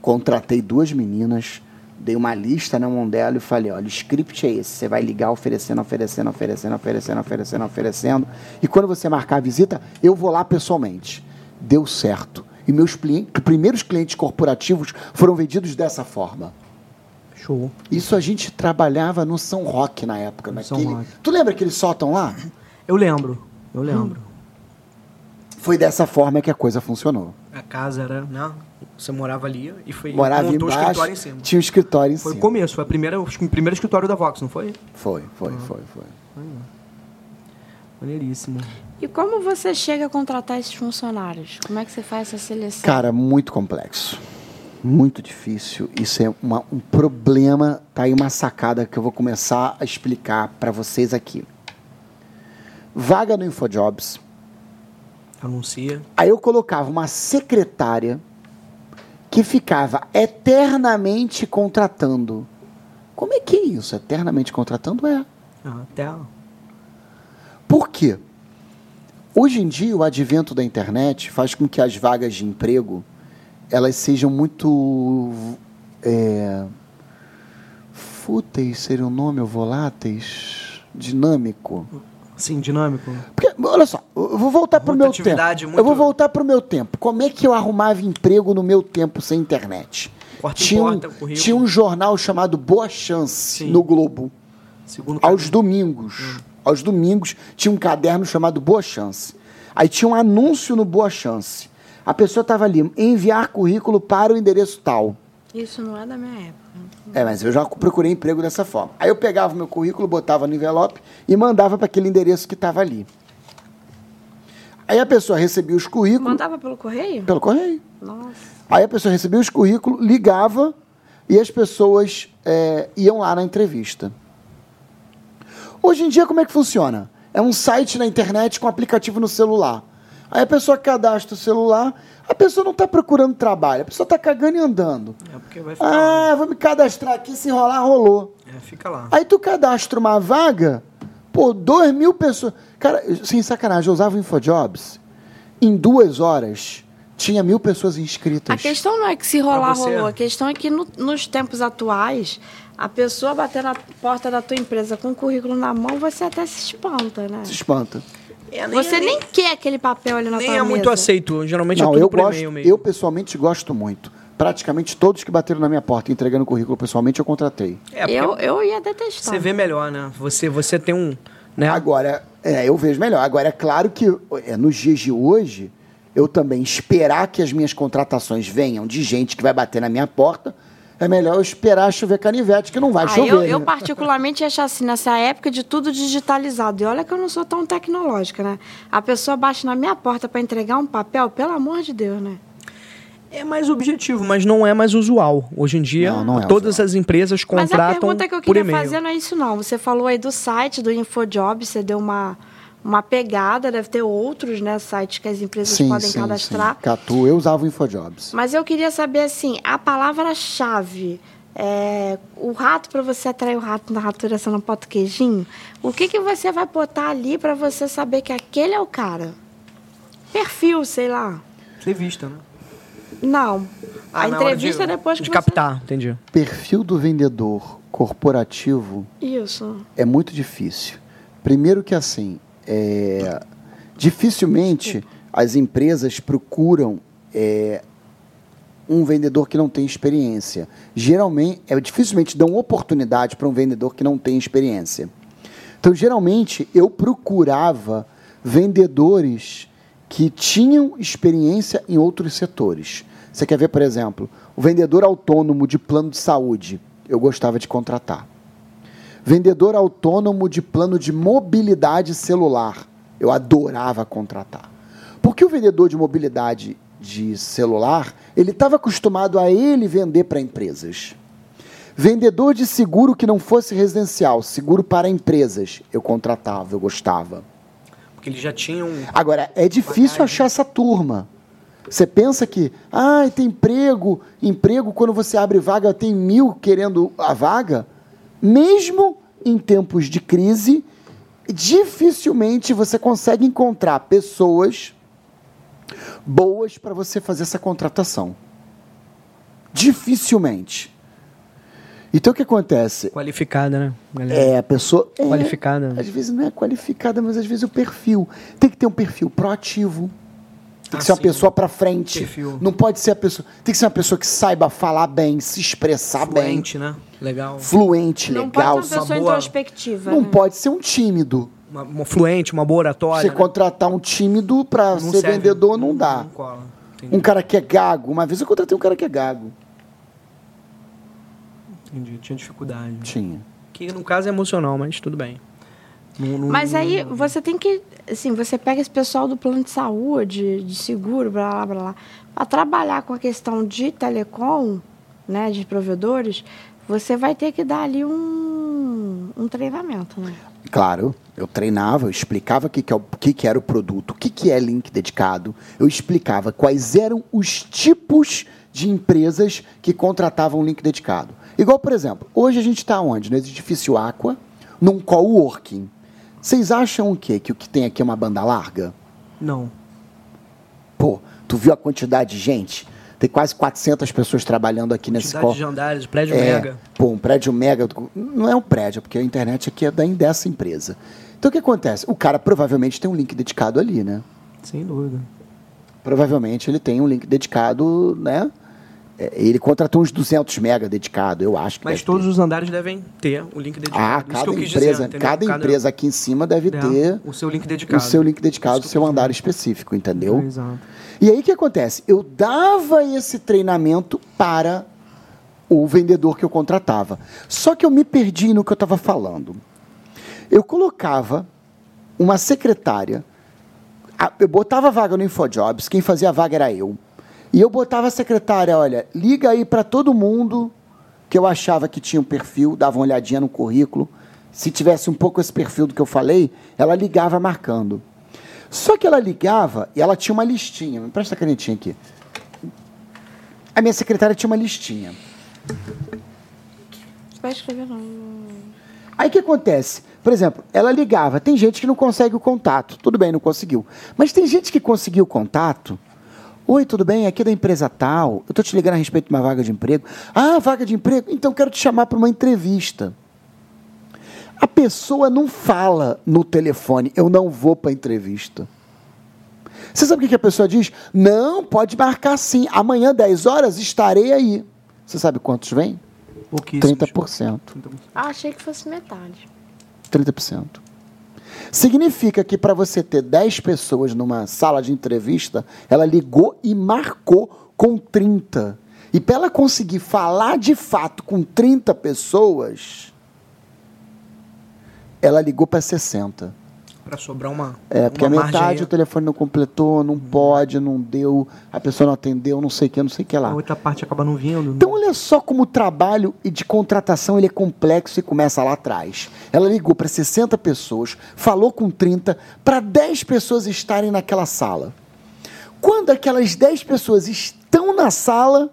Speaker 2: Contratei duas meninas, dei uma lista na mão dela e falei: olha, o script é esse. Você vai ligar oferecendo, oferecendo, oferecendo, oferecendo, oferecendo, oferecendo. E quando você marcar a visita, eu vou lá pessoalmente. Deu certo. E meus primeiros clientes corporativos foram vendidos dessa forma.
Speaker 1: Show.
Speaker 2: Isso a gente trabalhava no São Roque na época.
Speaker 1: No São
Speaker 2: naquele-
Speaker 1: Roque.
Speaker 2: Tu lembra aquele sótão lá?
Speaker 1: Eu lembro. Eu lembro.
Speaker 2: Foi dessa forma que a coisa funcionou.
Speaker 1: A casa era, né? Você morava ali e foi
Speaker 2: Morava
Speaker 1: montou o
Speaker 2: embaixo,
Speaker 1: escritório em cima.
Speaker 2: tinha um escritório em
Speaker 1: Foi o
Speaker 2: cima.
Speaker 1: começo, foi a primeira, o primeiro escritório da Vox, não foi?
Speaker 2: Foi, foi, foi, foi.
Speaker 1: Maneiríssimo.
Speaker 3: E como você chega a contratar esses funcionários? Como é que você faz essa seleção?
Speaker 2: Cara, muito complexo. Muito difícil. Isso é uma- um problema. Tá aí uma sacada que eu vou começar a explicar para vocês aqui. Vaga no InfoJobs.
Speaker 1: Anuncia.
Speaker 2: Aí eu colocava uma secretária que ficava eternamente contratando. Como é que é isso? Eternamente contratando? É.
Speaker 1: Ah, Até
Speaker 2: Por quê? Hoje em dia, o advento da internet faz com que as vagas de emprego elas sejam muito é, fúteis, seria o nome, ou voláteis, dinâmico.
Speaker 1: Sim, dinâmico.
Speaker 2: Porque, olha só, eu vou voltar para o meu tempo.
Speaker 1: Muito-
Speaker 2: Eu vou voltar para o meu tempo. Como é que eu arrumava emprego no meu tempo sem internet? Tinha, um,
Speaker 1: porta, currículo.
Speaker 2: tinha um jornal chamado Boa Chance
Speaker 1: Sim.
Speaker 2: no Globo.
Speaker 1: Segundo
Speaker 2: Aos domingos. Aos domingos tinha um caderno chamado Boa Chance. Aí tinha um anúncio no Boa Chance. A pessoa estava ali, enviar currículo para o endereço tal.
Speaker 3: Isso não é da minha época.
Speaker 2: É, mas eu já procurei emprego dessa forma. Aí eu pegava o meu currículo, botava no envelope e mandava para aquele endereço que estava ali. Aí a pessoa recebia os currículos
Speaker 3: Mandava pelo correio?
Speaker 2: pelo correio.
Speaker 3: Nossa.
Speaker 2: Aí a pessoa recebia os currículos, ligava e as pessoas é, iam lá na entrevista. Hoje em dia, como é que funciona? É um site na internet com aplicativo no celular. Aí a pessoa cadastra o celular, a pessoa não está procurando trabalho, a pessoa está cagando e andando.
Speaker 1: É porque vai ficar lá.
Speaker 2: Ah, vou me cadastrar aqui, se enrolar, rolou.
Speaker 1: É, fica lá.
Speaker 2: Aí tu cadastra uma vaga, pô, dois mil pessoas. Cara, sem sacanagem, eu usava o InfoJobs. Em duas horas, tinha mil pessoas inscritas.
Speaker 3: A questão não é que se rolar, rolou. A questão é que no- nos tempos atuais, a pessoa bater na porta da tua empresa com o currículo na mão, você até se espanta, né?
Speaker 2: Se espanta.
Speaker 1: É,
Speaker 3: Você nem quer aquele papel ali na
Speaker 1: nem
Speaker 3: tua
Speaker 1: é
Speaker 3: mesa.
Speaker 1: muito aceito. Geralmente é
Speaker 2: Não,
Speaker 1: tudo
Speaker 2: eu gosto, eu pessoalmente gosto muito. Praticamente todos que bateram na minha porta entregando currículo pessoalmente, eu contratei.
Speaker 1: É,
Speaker 3: eu, eu ia detestar.
Speaker 1: você vê melhor, né? Você, você tem um... Né?
Speaker 2: Agora, é, eu vejo melhor. Agora, é claro que é, nos dias de hoje, eu também esperar que as minhas contratações venham de gente que vai bater na minha porta, é melhor eu esperar chover canivete, que não vai
Speaker 3: Ah,
Speaker 2: chover.
Speaker 3: eu, eu
Speaker 2: né?
Speaker 3: particularmente acho assim, nessa época de tudo digitalizado. E olha que eu não sou tão tecnológica, né? A pessoa bate na minha porta para entregar um papel, pelo amor de Deus, né?
Speaker 1: É mais objetivo, mas não é mais usual. Hoje em dia,
Speaker 2: Não, não é
Speaker 1: todas
Speaker 2: usual.
Speaker 1: as empresas
Speaker 3: Mas a
Speaker 1: contratam
Speaker 3: pergunta que eu queria fazer não é isso, não. Você falou aí do site, do InfoJob, você deu uma, uma pegada, deve ter outros, né, sites que as empresas
Speaker 2: Sim,
Speaker 3: podem
Speaker 2: sim,
Speaker 3: cadastrar.
Speaker 2: sim. Catu, eu usava o InfoJobs.
Speaker 3: Mas eu queria saber, assim, a palavra-chave, é, o rato, para você atrair o rato na raturação no pote queijinho, o que, que você vai botar ali para você saber que aquele é o cara? Perfil, sei lá.
Speaker 1: Entrevista, né?
Speaker 3: Não.
Speaker 1: Ah,
Speaker 3: a entrevista
Speaker 1: de,
Speaker 3: depois
Speaker 1: de
Speaker 3: que
Speaker 1: captar, entendi.
Speaker 2: Perfil do vendedor corporativo
Speaker 3: você... Isso.
Speaker 2: é muito difícil. Primeiro que assim, é, dificilmente as empresas procuram é, um vendedor que não tem experiência. Geralmente, é dificilmente dão oportunidade para um vendedor que não tem experiência. Então, geralmente, eu procurava vendedores que tinham experiência em outros setores. Você quer ver, por exemplo, o vendedor autônomo de plano de saúde, eu gostava de contratar. Vendedor autônomo de plano de mobilidade celular, eu adorava contratar. Porque o vendedor de mobilidade de celular, ele estava acostumado a ele vender para empresas. Vendedor de seguro que não fosse residencial, seguro para empresas, eu contratava, eu gostava.
Speaker 1: Porque eles já tinham.
Speaker 2: Agora, é difícil
Speaker 1: bagagem.
Speaker 2: achar essa turma. Você pensa que, ah, tem emprego, emprego, quando você abre vaga, tem mil querendo a vaga. Mesmo em tempos de crise, dificilmente você consegue encontrar pessoas boas para você fazer essa contratação. Dificilmente. Então o que acontece?
Speaker 1: Qualificada, né? Galera?
Speaker 2: É, a pessoa. é,
Speaker 1: Qualificada.
Speaker 2: às vezes não é qualificada, mas às vezes o perfil. Tem que ter um perfil proativo. Tem que ser uma
Speaker 1: sim.
Speaker 2: pessoa para frente.
Speaker 1: Perfil.
Speaker 2: Não pode ser a pessoa. Tem que ser uma pessoa que saiba falar bem, se expressar
Speaker 1: Fluente, né? Legal.
Speaker 2: bem. Fluente,
Speaker 3: Não
Speaker 2: legal.
Speaker 3: pode ser uma pessoa
Speaker 1: boa-
Speaker 3: introspectiva.
Speaker 2: Não
Speaker 3: né?
Speaker 2: pode ser um tímido.
Speaker 1: Uma, uma fluente, uma boa oratória.
Speaker 2: Você
Speaker 1: né?
Speaker 2: contratar um tímido para ser
Speaker 1: serve.
Speaker 2: vendedor não dá.
Speaker 1: Não cola. Entendi.
Speaker 2: Um cara que é gago. Uma vez eu contratei um cara que é gago.
Speaker 1: Entendi. Tinha dificuldade.
Speaker 2: Tinha.
Speaker 1: Que no caso é emocional, mas tudo bem. Não- não-
Speaker 3: Mas aí
Speaker 1: não-
Speaker 3: você tem que, assim, você pega esse pessoal do plano de saúde, de seguro, blá blá blá, para trabalhar com a questão de telecom, né, de provedores, você vai ter que dar ali um, um treinamento, né?
Speaker 2: Claro, eu treinava, eu explicava o que, que, é o que, que era o produto, o que, que é link dedicado, eu explicava quais eram os tipos de empresas que contratavam link dedicado. Igual, por exemplo, hoje a gente está onde? No edifício Aqua, num coworking. Vocês acham o quê? Que o que tem aqui é uma banda larga?
Speaker 1: Não.
Speaker 2: Pô, tu viu a quantidade de gente? Tem quase 400 pessoas trabalhando aqui nesse
Speaker 1: Quantidade
Speaker 2: co-
Speaker 1: de andares, prédio
Speaker 2: é,
Speaker 1: mega.
Speaker 2: Pô, um prédio mega. Não é um prédio, porque a internet aqui é da, dessa empresa. Então o que acontece? O cara provavelmente tem um link dedicado ali, né?
Speaker 1: Sem dúvida.
Speaker 2: Provavelmente ele tem um link dedicado, né? É, Ele contratou uns 200 mega dedicado, eu acho que
Speaker 1: Mas todos
Speaker 2: ter.
Speaker 1: os andares devem ter o link dedicado.
Speaker 2: Ah,
Speaker 1: Isso que
Speaker 2: cada empresa,
Speaker 1: dizer,
Speaker 2: cada empresa aqui em cima deve
Speaker 1: é,
Speaker 2: ter
Speaker 1: o seu link
Speaker 2: o
Speaker 1: dedicado.
Speaker 2: seu link dedicado, o seu andar específico, entendeu?
Speaker 1: Exato.
Speaker 2: E aí o que acontece? Eu dava esse treinamento para o vendedor que eu contratava. Só que eu me perdi no que eu estava falando. Eu colocava uma secretária, eu botava a vaga no InfoJobs, quem fazia a vaga era eu. E eu botava a secretária, olha, liga aí para todo mundo que eu achava que tinha um perfil, dava uma olhadinha no currículo. Se tivesse um pouco esse perfil do que eu falei, ela ligava marcando. Só que ela ligava e ela tinha uma listinha. Me presta a canetinha aqui. A minha secretária tinha uma listinha.
Speaker 3: Vai escrever não.
Speaker 2: Aí o que acontece? Por exemplo, ela ligava. Tem gente que não consegue o contato. Tudo bem, não conseguiu. Mas tem gente que conseguiu o contato. Oi, tudo bem? Aqui é da empresa tal. Eu estou te ligando a respeito de uma vaga de emprego. Ah, vaga de emprego? Então quero te chamar para uma entrevista. A pessoa não fala no telefone, eu não vou para a entrevista. Você sabe o que a pessoa diz? Não, pode marcar sim. Amanhã, 10 horas, estarei aí. Você sabe quantos vem?
Speaker 1: Pouquíssimos.
Speaker 2: 30%.
Speaker 3: Ah, achei que fosse metade.
Speaker 2: 30%. Significa que para você ter 10 pessoas numa sala de entrevista, ela ligou e marcou com 30. E para ela conseguir falar de fato com 30 pessoas, ela ligou para 60.
Speaker 1: Pra sobrar uma.
Speaker 2: É, porque a
Speaker 1: uma margem
Speaker 2: metade
Speaker 1: aí.
Speaker 2: o telefone não completou, não pode, não deu, a pessoa não atendeu, não sei o que, não sei o que lá.
Speaker 1: A outra parte acaba não vindo.
Speaker 2: Então, olha só como o trabalho de contratação ele é complexo e começa lá atrás. Ela ligou para 60 pessoas, falou com 30, para 10 pessoas estarem naquela sala. Quando aquelas 10 pessoas estão na sala,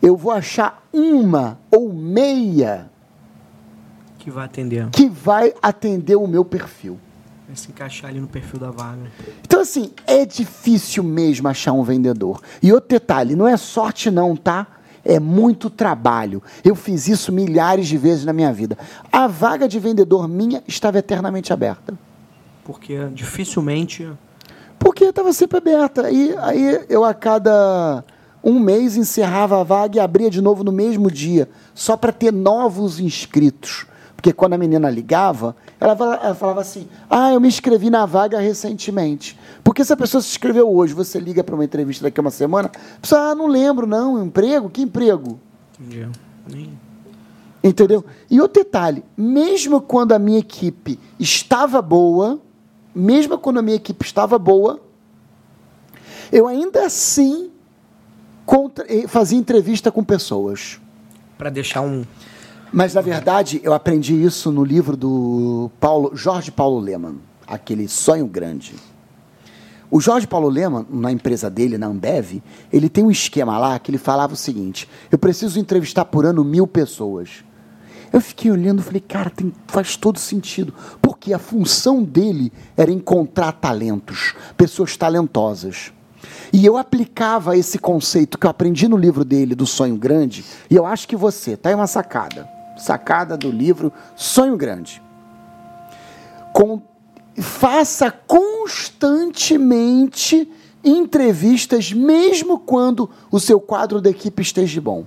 Speaker 2: eu vou achar uma ou meia
Speaker 1: que vai atender.
Speaker 2: que vai atender o meu perfil.
Speaker 1: Vai se encaixar ali no perfil da vaga.
Speaker 2: Então, assim, é difícil mesmo achar um vendedor. E outro detalhe, não é sorte não, tá? É muito trabalho. Eu fiz isso milhares de vezes na minha vida. A vaga de vendedor minha estava eternamente aberta.
Speaker 1: Porque dificilmente.
Speaker 2: Porque estava sempre aberta. E aí eu a cada um mês, encerrava a vaga e abria de novo no mesmo dia, só para ter novos inscritos. Porque quando a menina ligava, ela, fala- ela falava assim: Ah, eu me inscrevi na vaga recentemente. Porque se a pessoa se inscreveu hoje, você liga para uma entrevista daqui a uma semana, a pessoa, ah, não lembro, não, emprego? Que emprego?
Speaker 1: Entendi.
Speaker 2: Entendeu? E outro detalhe, mesmo quando a minha equipe estava boa, mesmo quando a minha equipe estava boa, eu ainda assim contra- eh, fazia entrevista com pessoas.
Speaker 1: Pra deixar um.
Speaker 2: Mas na verdade, eu aprendi isso no livro do Paulo, Jorge Paulo Leman, aquele Sonho Grande. O Jorge Paulo Leman, na empresa dele, na Ambev, ele tem um esquema lá que ele falava o seguinte: eu preciso entrevistar por ano mil pessoas. Eu fiquei olhando e falei, cara, tem- faz todo sentido. Porque a função dele era encontrar talentos, pessoas talentosas. E eu aplicava esse conceito que eu aprendi no livro dele, do Sonho Grande, e eu acho que você, tá aí uma sacada. Sacada do livro Sonho Grande. Com- faça constantemente entrevistas, mesmo quando o seu quadro da equipe esteja bom.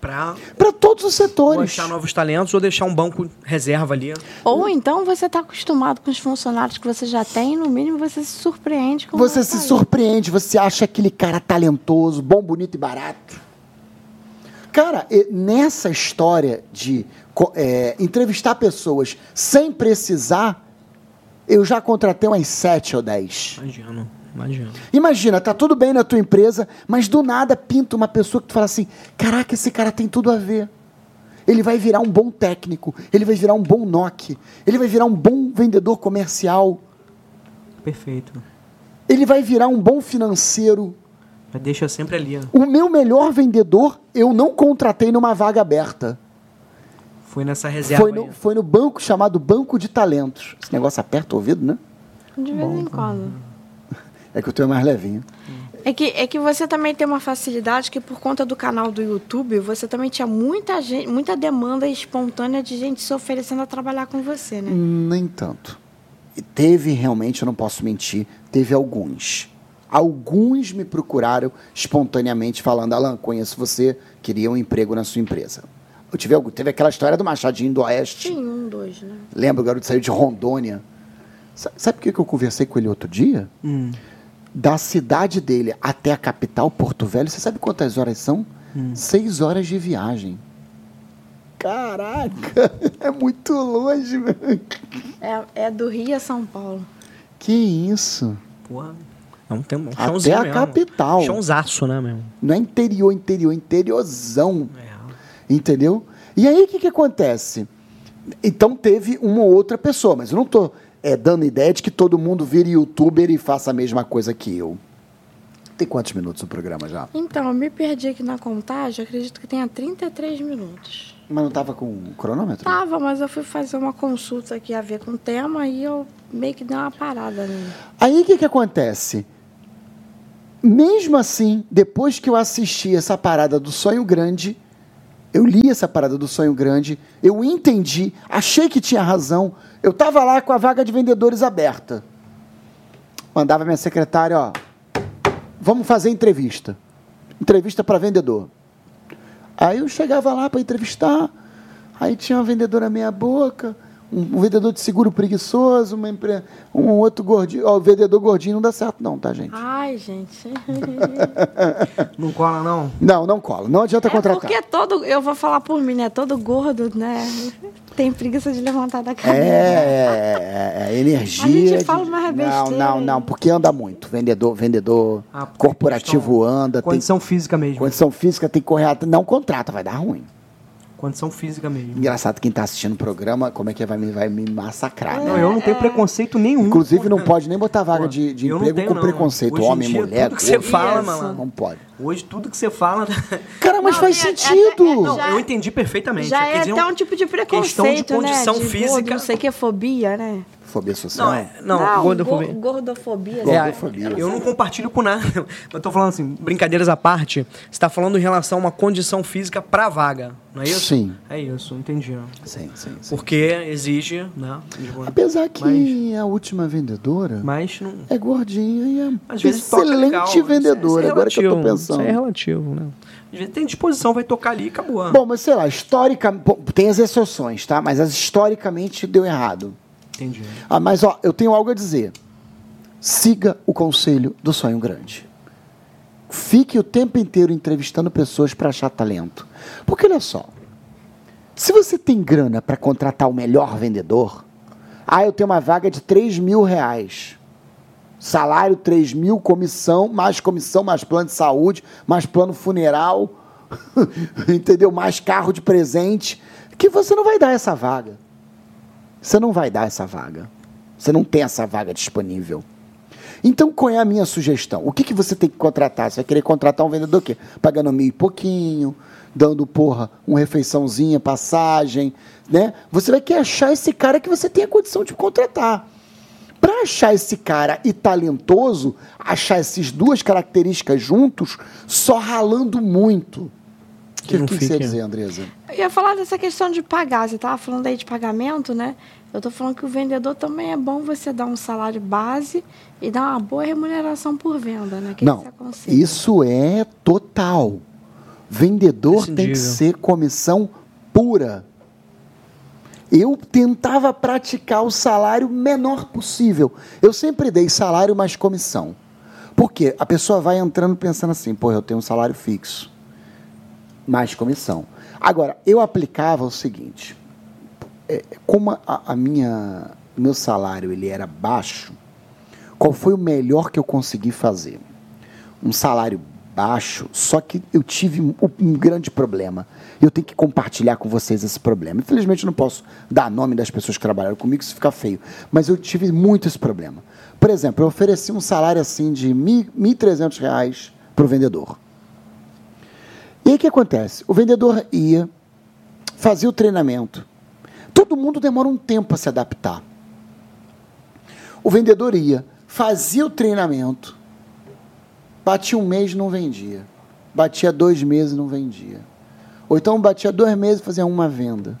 Speaker 1: Pra
Speaker 2: Para todos os
Speaker 1: ou
Speaker 2: setores.
Speaker 1: achar novos talentos ou deixar um banco reserva ali.
Speaker 3: Ou então você está acostumado com os funcionários que você já tem, no mínimo você se surpreende com
Speaker 2: Você se
Speaker 3: talento.
Speaker 2: surpreende, você acha aquele cara talentoso, bom, bonito e barato. Cara, nessa história de é, entrevistar pessoas sem precisar, eu já contratei umas sete ou dez.
Speaker 1: Imagino, imagino.
Speaker 2: Imagina, tá tudo bem na tua empresa, mas do nada pinta uma pessoa que tu fala assim: caraca, esse cara tem tudo a ver. Ele vai virar um bom técnico, ele vai virar um bom NOC, ele vai virar um bom vendedor comercial,
Speaker 1: Perfeito.
Speaker 2: ele vai virar um bom financeiro.
Speaker 1: Mas deixa sempre ali. ó.
Speaker 2: O meu melhor vendedor eu não contratei numa vaga aberta.
Speaker 1: Foi nessa reserva
Speaker 2: Foi no,
Speaker 1: aí.
Speaker 2: foi no banco chamado Banco de Talentos. Esse negócio aperta o ouvido, né?
Speaker 3: De vez em quando.
Speaker 2: É que o teu é mais levinho.
Speaker 3: É que, é que você também tem uma facilidade que por conta do canal do YouTube, você também tinha muita gente, muita demanda espontânea de gente se oferecendo a trabalhar com você, né?
Speaker 2: Nem tanto. E teve realmente, eu não posso mentir, teve alguns. Alguns me procuraram espontaneamente falando, Alan, conheço você, queria um emprego na sua empresa. Eu tive, teve aquela história do Machadinho do Oeste.
Speaker 3: Sim, um, dois, né?
Speaker 2: Lembra, o garoto saiu de Rondônia. Sa- Sabe por que eu conversei com ele outro dia?
Speaker 1: Hum.
Speaker 2: Da cidade dele até a capital, Porto Velho, você sabe quantas horas são? Seis horas de viagem. Caraca, [laughs] é muito longe, meu.
Speaker 3: É, é do Rio a São Paulo.
Speaker 2: Que isso?
Speaker 1: Porra. Não tem um
Speaker 2: Até a
Speaker 1: mesmo.
Speaker 2: capital.
Speaker 1: Chãozaço, né, meu?
Speaker 2: Não é interior, interior, interiorzão.
Speaker 1: É.
Speaker 2: Entendeu? E aí o que, que acontece? Então teve uma ou outra pessoa, mas eu não estou dando ideia de que todo mundo vire youtuber e faça a mesma coisa que eu. Tem quantos minutos o programa já?
Speaker 3: Então, eu me perdi aqui na contagem, acredito que tenha 33 minutos.
Speaker 2: Mas não estava com cronômetro?
Speaker 3: Tava, mas eu fui fazer uma consulta aqui a ver com o tema e eu meio que dei uma parada nele.
Speaker 2: Aí o que, que acontece? Mesmo assim, depois que eu assisti essa parada do sonho grande, eu li essa parada do sonho grande, eu entendi, achei que tinha razão. Eu estava lá com a vaga de vendedores aberta. Mandava minha secretária, ó, vamos fazer entrevista. Entrevista para vendedor. Aí eu chegava lá para entrevistar, aí tinha uma vendedora meia boca, um, vendedor de seguro preguiçoso, uma empre... um outro gordinho. Ó, o vendedor gordinho não dá certo não, tá, gente?
Speaker 3: Ai, gente. [laughs]
Speaker 1: Não cola, não?
Speaker 2: Não, não cola. Não adianta
Speaker 3: É
Speaker 2: contratar.
Speaker 3: porque todo, eu vou falar por mim, né? Todo gordo, né? Tem preguiça de levantar da
Speaker 2: É,
Speaker 3: cadeira.
Speaker 2: é, é, é energia.
Speaker 3: A gente fala mais
Speaker 2: Não,
Speaker 3: besteira
Speaker 2: não,
Speaker 3: aí.
Speaker 2: não, porque anda muito. Vendedor, vendedor
Speaker 1: Ah,
Speaker 2: corporativo
Speaker 1: questão-
Speaker 2: anda, tem
Speaker 1: Condição física mesmo.
Speaker 2: condição física, tem que correr. Não contrata, vai dar ruim.
Speaker 1: Condição física mesmo.
Speaker 2: Engraçado quem tá assistindo o programa, como é que vai me, vai me massacrar, né?
Speaker 1: Não, eu não tenho preconceito nenhum.
Speaker 2: Inclusive, não pode nem botar vaga de, de
Speaker 1: eu não
Speaker 2: emprego
Speaker 1: tenho,
Speaker 2: com
Speaker 1: não.
Speaker 2: preconceito.
Speaker 1: Hoje em
Speaker 2: Homem,
Speaker 1: dia,
Speaker 2: mulher,
Speaker 1: tudo que você
Speaker 2: gordo,
Speaker 1: fala,
Speaker 2: isso,
Speaker 1: malandro.
Speaker 2: Não pode.
Speaker 1: Hoje tudo que você fala. [laughs]
Speaker 2: Cara, mas
Speaker 3: Não,
Speaker 2: faz
Speaker 3: é- é-
Speaker 2: sentido.
Speaker 3: é-
Speaker 1: Não,
Speaker 3: Já-
Speaker 1: eu entendi perfeitamente.
Speaker 3: Já
Speaker 1: Quer
Speaker 3: é
Speaker 1: dizer,
Speaker 3: até um tipo de preconceito,
Speaker 1: questão de condição
Speaker 3: né? De
Speaker 1: física.
Speaker 3: gordo, não sei o que, fobia, né?
Speaker 2: Fobia social?
Speaker 1: Não, é, não, gordofobia.
Speaker 3: go- gordofobia.
Speaker 1: É,
Speaker 2: Gordofobia.
Speaker 1: eu não compartilho com nada. [laughs] Eu tô falando assim, brincadeiras à parte, você tá falando em relação a uma condição física pra vaga, não é isso?
Speaker 2: Sim.
Speaker 1: É isso, entendi.
Speaker 2: Sim, sim, sim.
Speaker 1: Porque exige, né?
Speaker 2: Apesar que
Speaker 1: Mas-
Speaker 2: a última vendedora
Speaker 1: Mas não.
Speaker 2: é gordinha e é excelente
Speaker 1: legal, isso é-
Speaker 2: vendedora.
Speaker 1: isso é
Speaker 2: agora que eu tô
Speaker 1: relativo,
Speaker 2: pensando.
Speaker 1: Isso é relativo, né? Às vezes tem disposição, vai tocar ali e acabou.
Speaker 2: Bom, mas sei lá, historicamente. Tem as exceções, tá? Mas as historicamente deu errado.
Speaker 1: Entendi.
Speaker 2: Ah, mas ó, eu tenho algo a dizer. Siga o conselho do sonho grande. Fique o tempo inteiro entrevistando pessoas para achar talento. Porque olha só, se você tem grana para contratar o melhor vendedor, ah, eu tenho uma vaga de 3 mil reais. Salário 3 mil, comissão, mais comissão, mais plano de saúde, mais plano funeral, [laughs] entendeu? Mais carro de presente, que você não vai dar essa vaga. Você não vai dar essa vaga. Você não tem essa vaga disponível. Então, qual é a minha sugestão? O que, que você tem que contratar? Você vai querer contratar um vendedor o quê? Pagando mil e pouquinho, dando, porra, uma refeiçãozinha, passagem, né? Você vai querer achar esse cara que você tem a condição de contratar. Para achar esse cara e talentoso, achar essas duas características juntos, só ralando muito. O que,
Speaker 1: não
Speaker 2: que você ia dizer, Andresa?
Speaker 3: Eu ia falar dessa questão de pagar. Você estava falando aí de pagamento, né? Eu tô falando que o vendedor também é bom você dar um salário base e dar uma boa remuneração por venda, né? Que
Speaker 2: Não,
Speaker 3: aconselha.
Speaker 2: isso é total. Vendedor tem que ser comissão pura. Eu tentava praticar o salário menor possível. Eu sempre dei salário mais comissão. Porque a pessoa vai entrando pensando assim, pô, eu tenho um salário fixo. Mais comissão. Agora, eu aplicava o seguinte, é, como a, a minha meu salário ele era baixo, qual foi o melhor que eu consegui fazer? Um salário baixo, só que eu tive um, um grande problema. Eu tenho que compartilhar com vocês esse problema. Infelizmente, eu não posso dar nome das pessoas que trabalharam comigo, isso fica feio. Mas eu tive muito esse problema. Por exemplo, eu ofereci um salário assim de 1.300 reais para o vendedor. E aí o que acontece? O vendedor ia, fazia o treinamento. Todo mundo demora um tempo para se adaptar. O vendedor ia, fazia o treinamento, batia um mês e não vendia. Batia dois meses e não vendia. Ou então batia dois meses e fazia uma venda.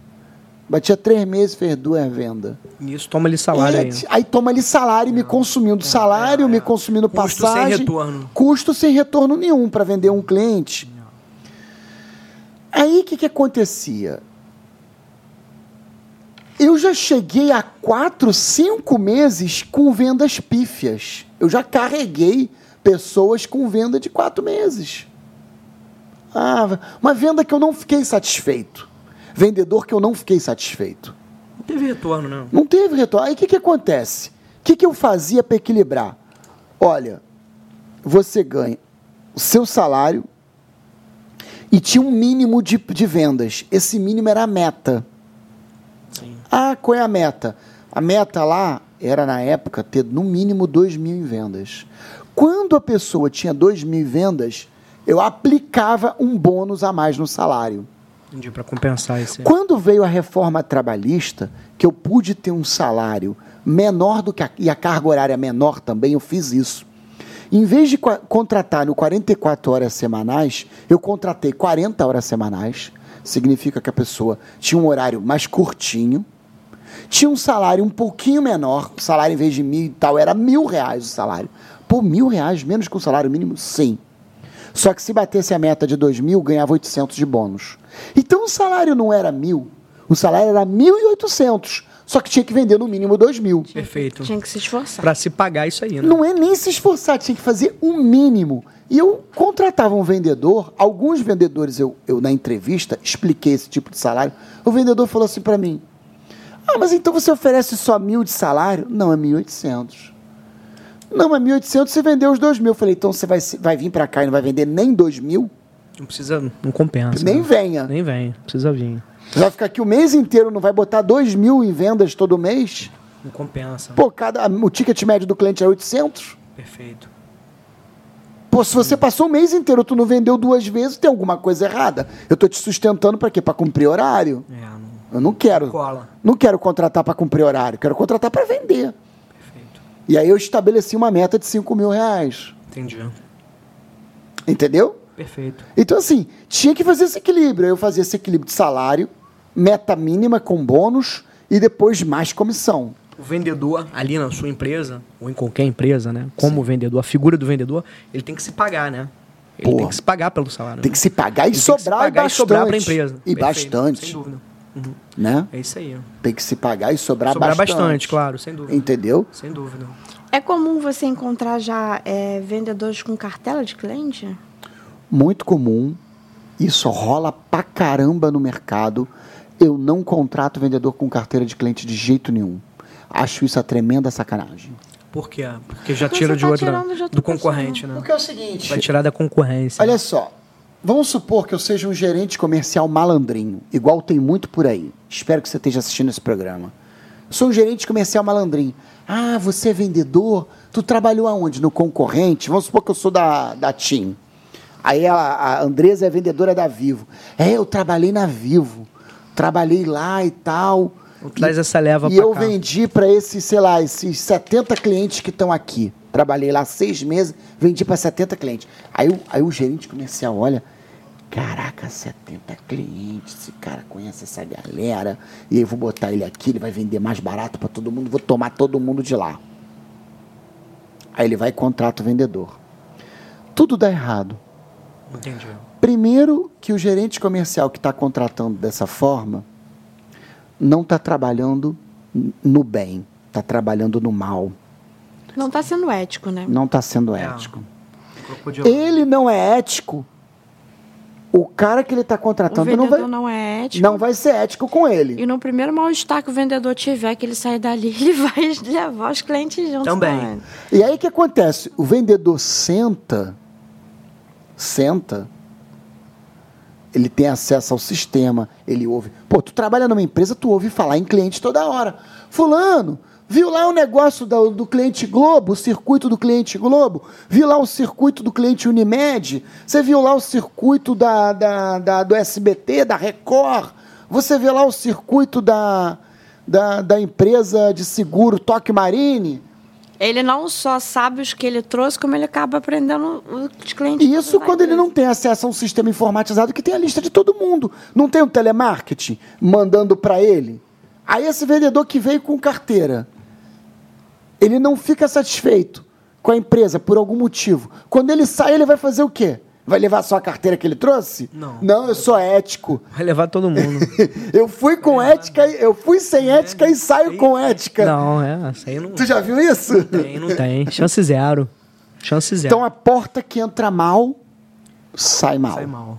Speaker 2: Batia três meses e fez duas vendas.
Speaker 1: E isso toma ali salário
Speaker 2: É,
Speaker 1: aí.
Speaker 2: aí toma ali salário, me consumindo salário, me consumindo
Speaker 1: Custo sem
Speaker 2: passagem.
Speaker 1: retorno.
Speaker 2: Custo sem retorno nenhum para vender um cliente. Aí o que, que acontecia? Eu já cheguei a quatro, cinco meses com vendas pífias. Eu já carreguei pessoas com venda de quatro meses. Ah, uma venda que eu não fiquei satisfeito. Vendedor que eu não fiquei satisfeito.
Speaker 1: Não teve retorno, não.
Speaker 2: Não teve retorno. Aí o que, que acontece? O que, que eu fazia para equilibrar? Olha, você ganha o seu salário e tinha um mínimo de, de vendas. Esse mínimo era a meta.
Speaker 1: Sim.
Speaker 2: Ah, qual é a meta? A meta lá era, na época, ter no mínimo 2 mil em vendas. Quando a pessoa tinha 2 mil em vendas, eu aplicava um bônus a mais no salário.
Speaker 1: Entendi, pra compensar esse.
Speaker 2: Quando veio a reforma trabalhista, que eu pude ter um salário menor do que a, e a carga horária menor também, eu fiz isso. Em vez de contratar no 44 horas semanais, eu contratei 40 horas semanais. Significa que a pessoa tinha um horário mais curtinho, tinha um salário um pouquinho menor, o salário em vez de mil e tal, era mil reais o salário. Pô, mil reais menos que o salário mínimo? Sim. Só que se batesse a meta de dois mil, ganhava 800 de bônus. Então o salário não era mil, o salário era 1.800. Só que tinha que vender no mínimo dois mil.
Speaker 1: Perfeito.
Speaker 3: Tinha que se esforçar.
Speaker 1: Pra se pagar isso aí, né?
Speaker 2: Não é nem se esforçar, tinha que fazer o mínimo. E eu contratava um vendedor, alguns vendedores, eu, eu na entrevista expliquei esse tipo de salário. O vendedor falou assim para mim: Ah, mas então você oferece só mil de salário? Não, é 1.800. Não, mas 1.800 você vendeu os dois mil. Eu falei: Então você vai, vai vir para cá e não vai vender nem dois mil?
Speaker 1: Não precisa, não compensa.
Speaker 2: Nem
Speaker 1: né?
Speaker 2: venha.
Speaker 1: Nem vem, precisa vir.
Speaker 2: Você vai ficar aqui o mês inteiro, não vai botar dois mil em vendas todo mês?
Speaker 1: Não compensa.
Speaker 2: Pô, cada, o ticket médio do cliente é 800.
Speaker 1: Perfeito.
Speaker 2: Pô, se você passou o mês inteiro, tu não vendeu duas vezes, tem alguma coisa errada. Eu tô te sustentando para quê? Para cumprir horário.
Speaker 1: É, não...
Speaker 2: Eu não quero.
Speaker 1: Cola.
Speaker 2: Não quero contratar para cumprir horário, quero contratar para vender.
Speaker 1: Perfeito.
Speaker 2: E aí eu estabeleci uma meta de 5 mil reais.
Speaker 1: Entendi.
Speaker 2: Entendeu?
Speaker 1: Perfeito.
Speaker 2: Então, assim, tinha que fazer esse equilíbrio. Eu fazia esse equilíbrio de salário, meta mínima com bônus e depois mais comissão.
Speaker 1: O vendedor ali na sua empresa, ou em qualquer empresa, né? Como vendedor, a figura do vendedor, ele tem que se pagar, né? Ele
Speaker 2: Pô.
Speaker 1: tem que se pagar pelo salário.
Speaker 2: Tem
Speaker 1: né?
Speaker 2: que se pagar e
Speaker 1: Ele tem que se
Speaker 2: sobrar
Speaker 1: pagar
Speaker 2: e
Speaker 1: e
Speaker 2: bastante.
Speaker 1: sobrar pra empresa.
Speaker 2: E
Speaker 1: Perfeito,
Speaker 2: bastante.
Speaker 1: Sem dúvida. Uhum.
Speaker 2: Né?
Speaker 1: É isso aí.
Speaker 2: Tem que se pagar e sobrar,
Speaker 1: Sobrar
Speaker 2: bastante.
Speaker 1: bastante, claro, sem dúvida.
Speaker 2: Entendeu?
Speaker 1: Sem dúvida.
Speaker 3: É comum você encontrar já é, vendedores com cartela de cliente?
Speaker 2: Muito comum. Isso rola pra caramba no mercado. Eu não contrato vendedor com carteira de cliente de jeito nenhum. Acho isso a tremenda sacanagem.
Speaker 1: Por quê? Porque já
Speaker 3: Porque
Speaker 1: tira de
Speaker 3: tá outra
Speaker 1: do
Speaker 3: pessoa.
Speaker 1: concorrente, né?
Speaker 2: Porque é o seguinte.
Speaker 1: Vai tirar da concorrência.
Speaker 2: Olha só, vamos supor que eu seja um gerente comercial malandrinho, igual tem muito por aí. Espero que você esteja assistindo esse programa. Sou um gerente comercial malandrinho. Ah, você é vendedor? Tu trabalhou aonde? No concorrente? Vamos supor que eu sou da, da TIM. Aí a, a Andresa é vendedora da Vivo. É, eu trabalhei na Vivo. Trabalhei lá e tal.
Speaker 1: Traz essa leva
Speaker 2: E eu
Speaker 1: cá.
Speaker 2: vendi para esses, sei lá, esses 70 clientes que estão aqui. Trabalhei lá seis meses, vendi para 70 clientes. Aí, o- aí o gerente comercial olha, caraca, 70 clientes, esse cara conhece essa galera, e eu vou botar ele aqui, ele vai vender mais barato para todo mundo, vou tomar todo mundo de lá. Aí ele vai e contrata o vendedor. Tudo dá errado.
Speaker 1: Entendi.
Speaker 2: Primeiro, que o gerente comercial que está contratando dessa forma não está trabalhando no bem, está trabalhando no mal,
Speaker 3: Não está sendo ético, né?
Speaker 2: não está sendo
Speaker 1: É.
Speaker 2: ético.
Speaker 1: Crocodilo.
Speaker 2: Ele não é ético, o cara que ele está
Speaker 3: O
Speaker 2: contratando não
Speaker 3: vendedor
Speaker 2: vai,
Speaker 3: não é ético.
Speaker 2: não vai ser ético com ele.
Speaker 3: E no primeiro mal-estar que o vendedor tiver, que ele sair dali, [laughs] ele vai levar os clientes juntos
Speaker 1: Também.
Speaker 3: com ele.
Speaker 2: E aí o que acontece? O vendedor senta, senta, ele tem acesso ao sistema, ele ouve. Pô, tu trabalha numa empresa, tu ouve falar em cliente toda hora. Fulano, viu lá o negócio do, do cliente Globo, o circuito do cliente Globo? Viu lá o circuito do cliente Unimed? Você viu lá o circuito da, da, da- do SBT, da Record? Você vê lá o circuito da, da, da empresa de seguro Toque Marine?
Speaker 3: Ele não só sabe os que ele trouxe, como ele acaba aprendendo os clientes.
Speaker 2: Isso quando ele não tem acesso a um sistema informatizado que tem a lista de todo mundo. Não tem o telemarketing mandando para ele. Aí esse vendedor que veio com carteira, ele não fica satisfeito com a empresa por algum motivo. Quando ele sai, ele vai fazer o quê? Vai levar só a carteira que ele trouxe?
Speaker 1: Não.
Speaker 2: Não, eu sou ético.
Speaker 1: Vai levar todo mundo. [laughs]
Speaker 2: Eu fui com ética, e- eu fui sem ética e saio com ética.
Speaker 1: não, é. Isso aí não
Speaker 2: Tu já viu isso?
Speaker 1: tem, não tem. Chance zero. Chance zero.
Speaker 2: Então a porta que entra mal, sai mal.
Speaker 1: Sai mal.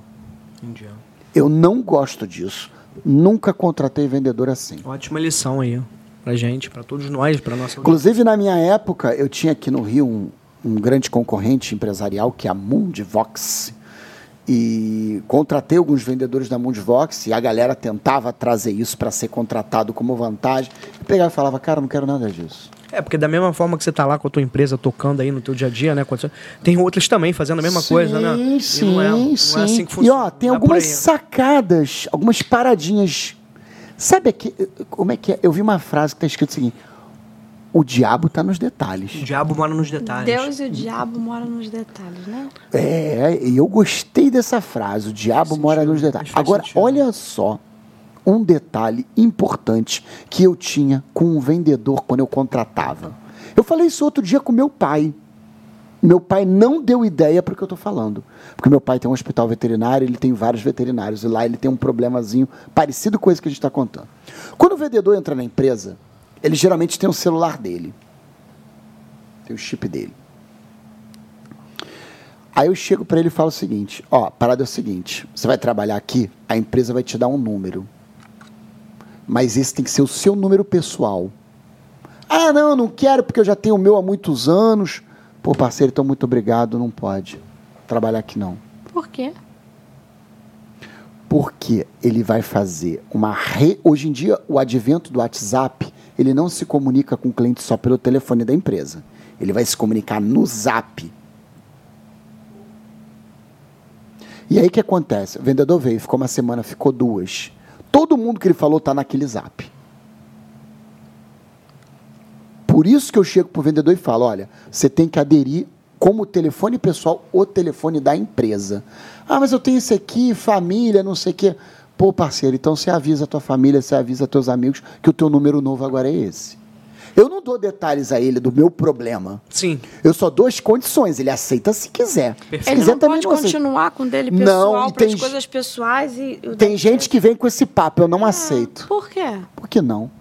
Speaker 1: Entendi.
Speaker 2: Eu não gosto disso. Nunca contratei vendedor assim.
Speaker 1: Ótima lição aí. Pra gente, pra todos nós, pra nossa
Speaker 2: Inclusive, na minha época, eu tinha aqui no Rio um, um grande concorrente empresarial, que é a Mundvox. E contratei alguns vendedores da Mundvox e a galera tentava trazer isso para ser contratado como vantagem. Eu pegava e falava, cara, não quero nada disso.
Speaker 1: É, porque da mesma forma que você tá lá com a tua empresa tocando aí no teu dia a dia, né? Tem outras também fazendo a mesma coisa, né?
Speaker 2: Sim,
Speaker 1: E
Speaker 2: sim,
Speaker 1: não é, não é
Speaker 2: sim.
Speaker 1: assim que
Speaker 2: E ó, tem
Speaker 1: é
Speaker 2: algumas sacadas, algumas paradinhas. Sabe aqui, como é que é? Eu vi uma frase que está escrito o seguinte: o diabo está nos detalhes.
Speaker 1: O diabo mora nos detalhes.
Speaker 3: Deus e o diabo moram nos detalhes, né?
Speaker 2: É, e eu gostei dessa frase, o diabo
Speaker 1: Faz
Speaker 2: mora
Speaker 1: sentido,
Speaker 2: nos detalhes.
Speaker 1: faz
Speaker 2: Agora,
Speaker 1: sentido.
Speaker 2: olha só um detalhe importante que eu tinha com um vendedor quando eu contratava. Eu falei isso outro dia com meu pai. Meu pai não deu ideia para o que eu estou falando. Porque meu pai tem um hospital veterinário, ele tem vários veterinários, e lá ele tem um problemazinho parecido com esse que a gente está contando. Quando o vendedor entra na empresa, ele geralmente tem o celular dele. Tem o chip dele. Aí eu chego para ele e falo o seguinte: ó, a parada é o seguinte, você vai trabalhar aqui, a empresa vai te dar um número. Mas esse tem que ser o seu número pessoal. Ah, não, não quero porque eu já tenho o meu há muitos anos. Pô, parceiro, então muito obrigado, não pode trabalhar aqui não.
Speaker 3: Por quê?
Speaker 2: Porque ele vai fazer uma re... Hoje em dia, o advento do WhatsApp, ele não se comunica com o cliente só pelo telefone da empresa. Ele vai se comunicar no Zap. E aí o que acontece? O vendedor veio, ficou uma semana, ficou duas. Todo mundo que ele falou está naquele zap. Por isso que eu chego para o vendedor e falo: olha, você tem que aderir como telefone pessoal o telefone da empresa. Ah, mas eu tenho esse aqui, família, não sei o quê. Pô, parceiro, então você avisa a tua família, você avisa teus amigos que o teu número novo agora é esse. Eu não dou detalhes a ele do meu problema.
Speaker 1: Sim.
Speaker 2: Eu só dou as condições. Ele aceita se quiser.
Speaker 1: Perfeito.
Speaker 2: Se
Speaker 3: Ele
Speaker 2: quiser
Speaker 3: não
Speaker 2: também
Speaker 3: pode
Speaker 2: não aceita.
Speaker 3: continuar com o dele
Speaker 2: Não,
Speaker 3: pessoal
Speaker 2: e
Speaker 3: para
Speaker 2: tem
Speaker 3: as coisas pessoais e o
Speaker 2: Tem gente que vem com esse papo, eu não
Speaker 3: Ah,
Speaker 2: aceito.
Speaker 3: Por quê?
Speaker 2: Por que não?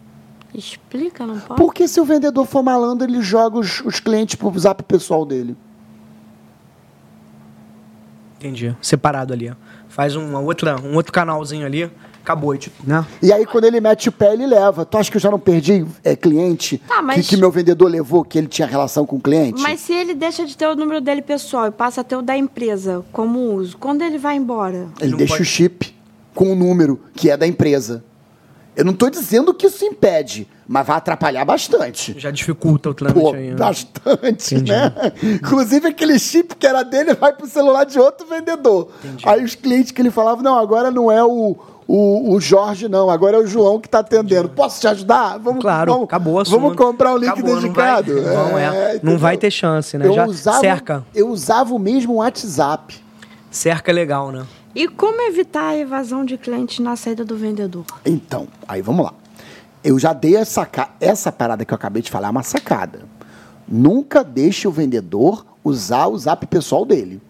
Speaker 3: Explica, não pode?
Speaker 2: Porque se o vendedor for malandro, ele joga os, os clientes pro zap pessoal dele.
Speaker 1: Entendi. Separado ali. ó. Faz uma outra, um outro canalzinho ali. Acabou, tipo, né?
Speaker 2: E aí, quando ele mete o pé, ele leva. Tu acha que eu já não perdi é, cliente
Speaker 3: Tá, mas-
Speaker 2: que, que meu vendedor levou, que ele tinha relação com o cliente?
Speaker 3: Mas se ele deixa de ter o número dele pessoal e passa a ter o da empresa como uso, quando ele vai embora?
Speaker 2: Ele
Speaker 1: Não
Speaker 2: deixa
Speaker 1: pode-
Speaker 2: o chip com o número que é da empresa. Eu não estou dizendo que isso impede, mas vai atrapalhar bastante.
Speaker 1: Já dificulta o trâmite
Speaker 2: Pô,
Speaker 1: aí. né?
Speaker 2: bastante,
Speaker 1: Entendi.
Speaker 2: né? Inclusive, aquele chip que era dele vai pro celular de outro vendedor. Aí os clientes que ele falava, não, agora não é o, o, o Jorge, não, agora é o João que está atendendo. Posso te ajudar? Vamos,
Speaker 1: Claro,
Speaker 2: vamos,
Speaker 1: acabou o assunto.
Speaker 2: Vamos comprar um link
Speaker 1: Acabou, não
Speaker 2: dedicado.
Speaker 1: vai- [laughs] não, é.
Speaker 2: entendeu?
Speaker 1: Não vai ter chance, né?
Speaker 2: Eu
Speaker 1: Já
Speaker 2: usava,
Speaker 1: cerca.
Speaker 2: Eu usava o mesmo WhatsApp.
Speaker 1: Cerca é legal, né?
Speaker 3: E como evitar a evasão de clientes na saída do vendedor?
Speaker 2: Então, aí vamos lá. Eu já dei essa, essa parada que eu acabei de falar, é uma sacada. Nunca deixe o vendedor usar o zap pessoal dele.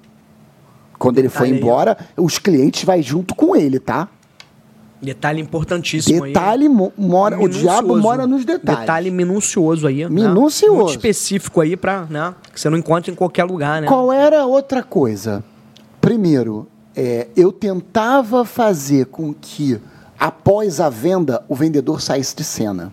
Speaker 2: Quando ele for
Speaker 1: aí,
Speaker 2: embora, os clientes vai junto com ele, tá?
Speaker 1: Detalhe importantíssimo aí.
Speaker 2: Detalhe mo- mora, o diabo
Speaker 1: Minucioso.
Speaker 2: mora nos detalhes.
Speaker 1: Detalhe minucioso aí. né?
Speaker 2: Minucioso.
Speaker 1: Muito específico aí pra, né? Que você não encontra em qualquer lugar, né?
Speaker 2: Qual era a outra coisa? Primeiro, é, eu tentava fazer com que, após a venda, o vendedor saísse de cena.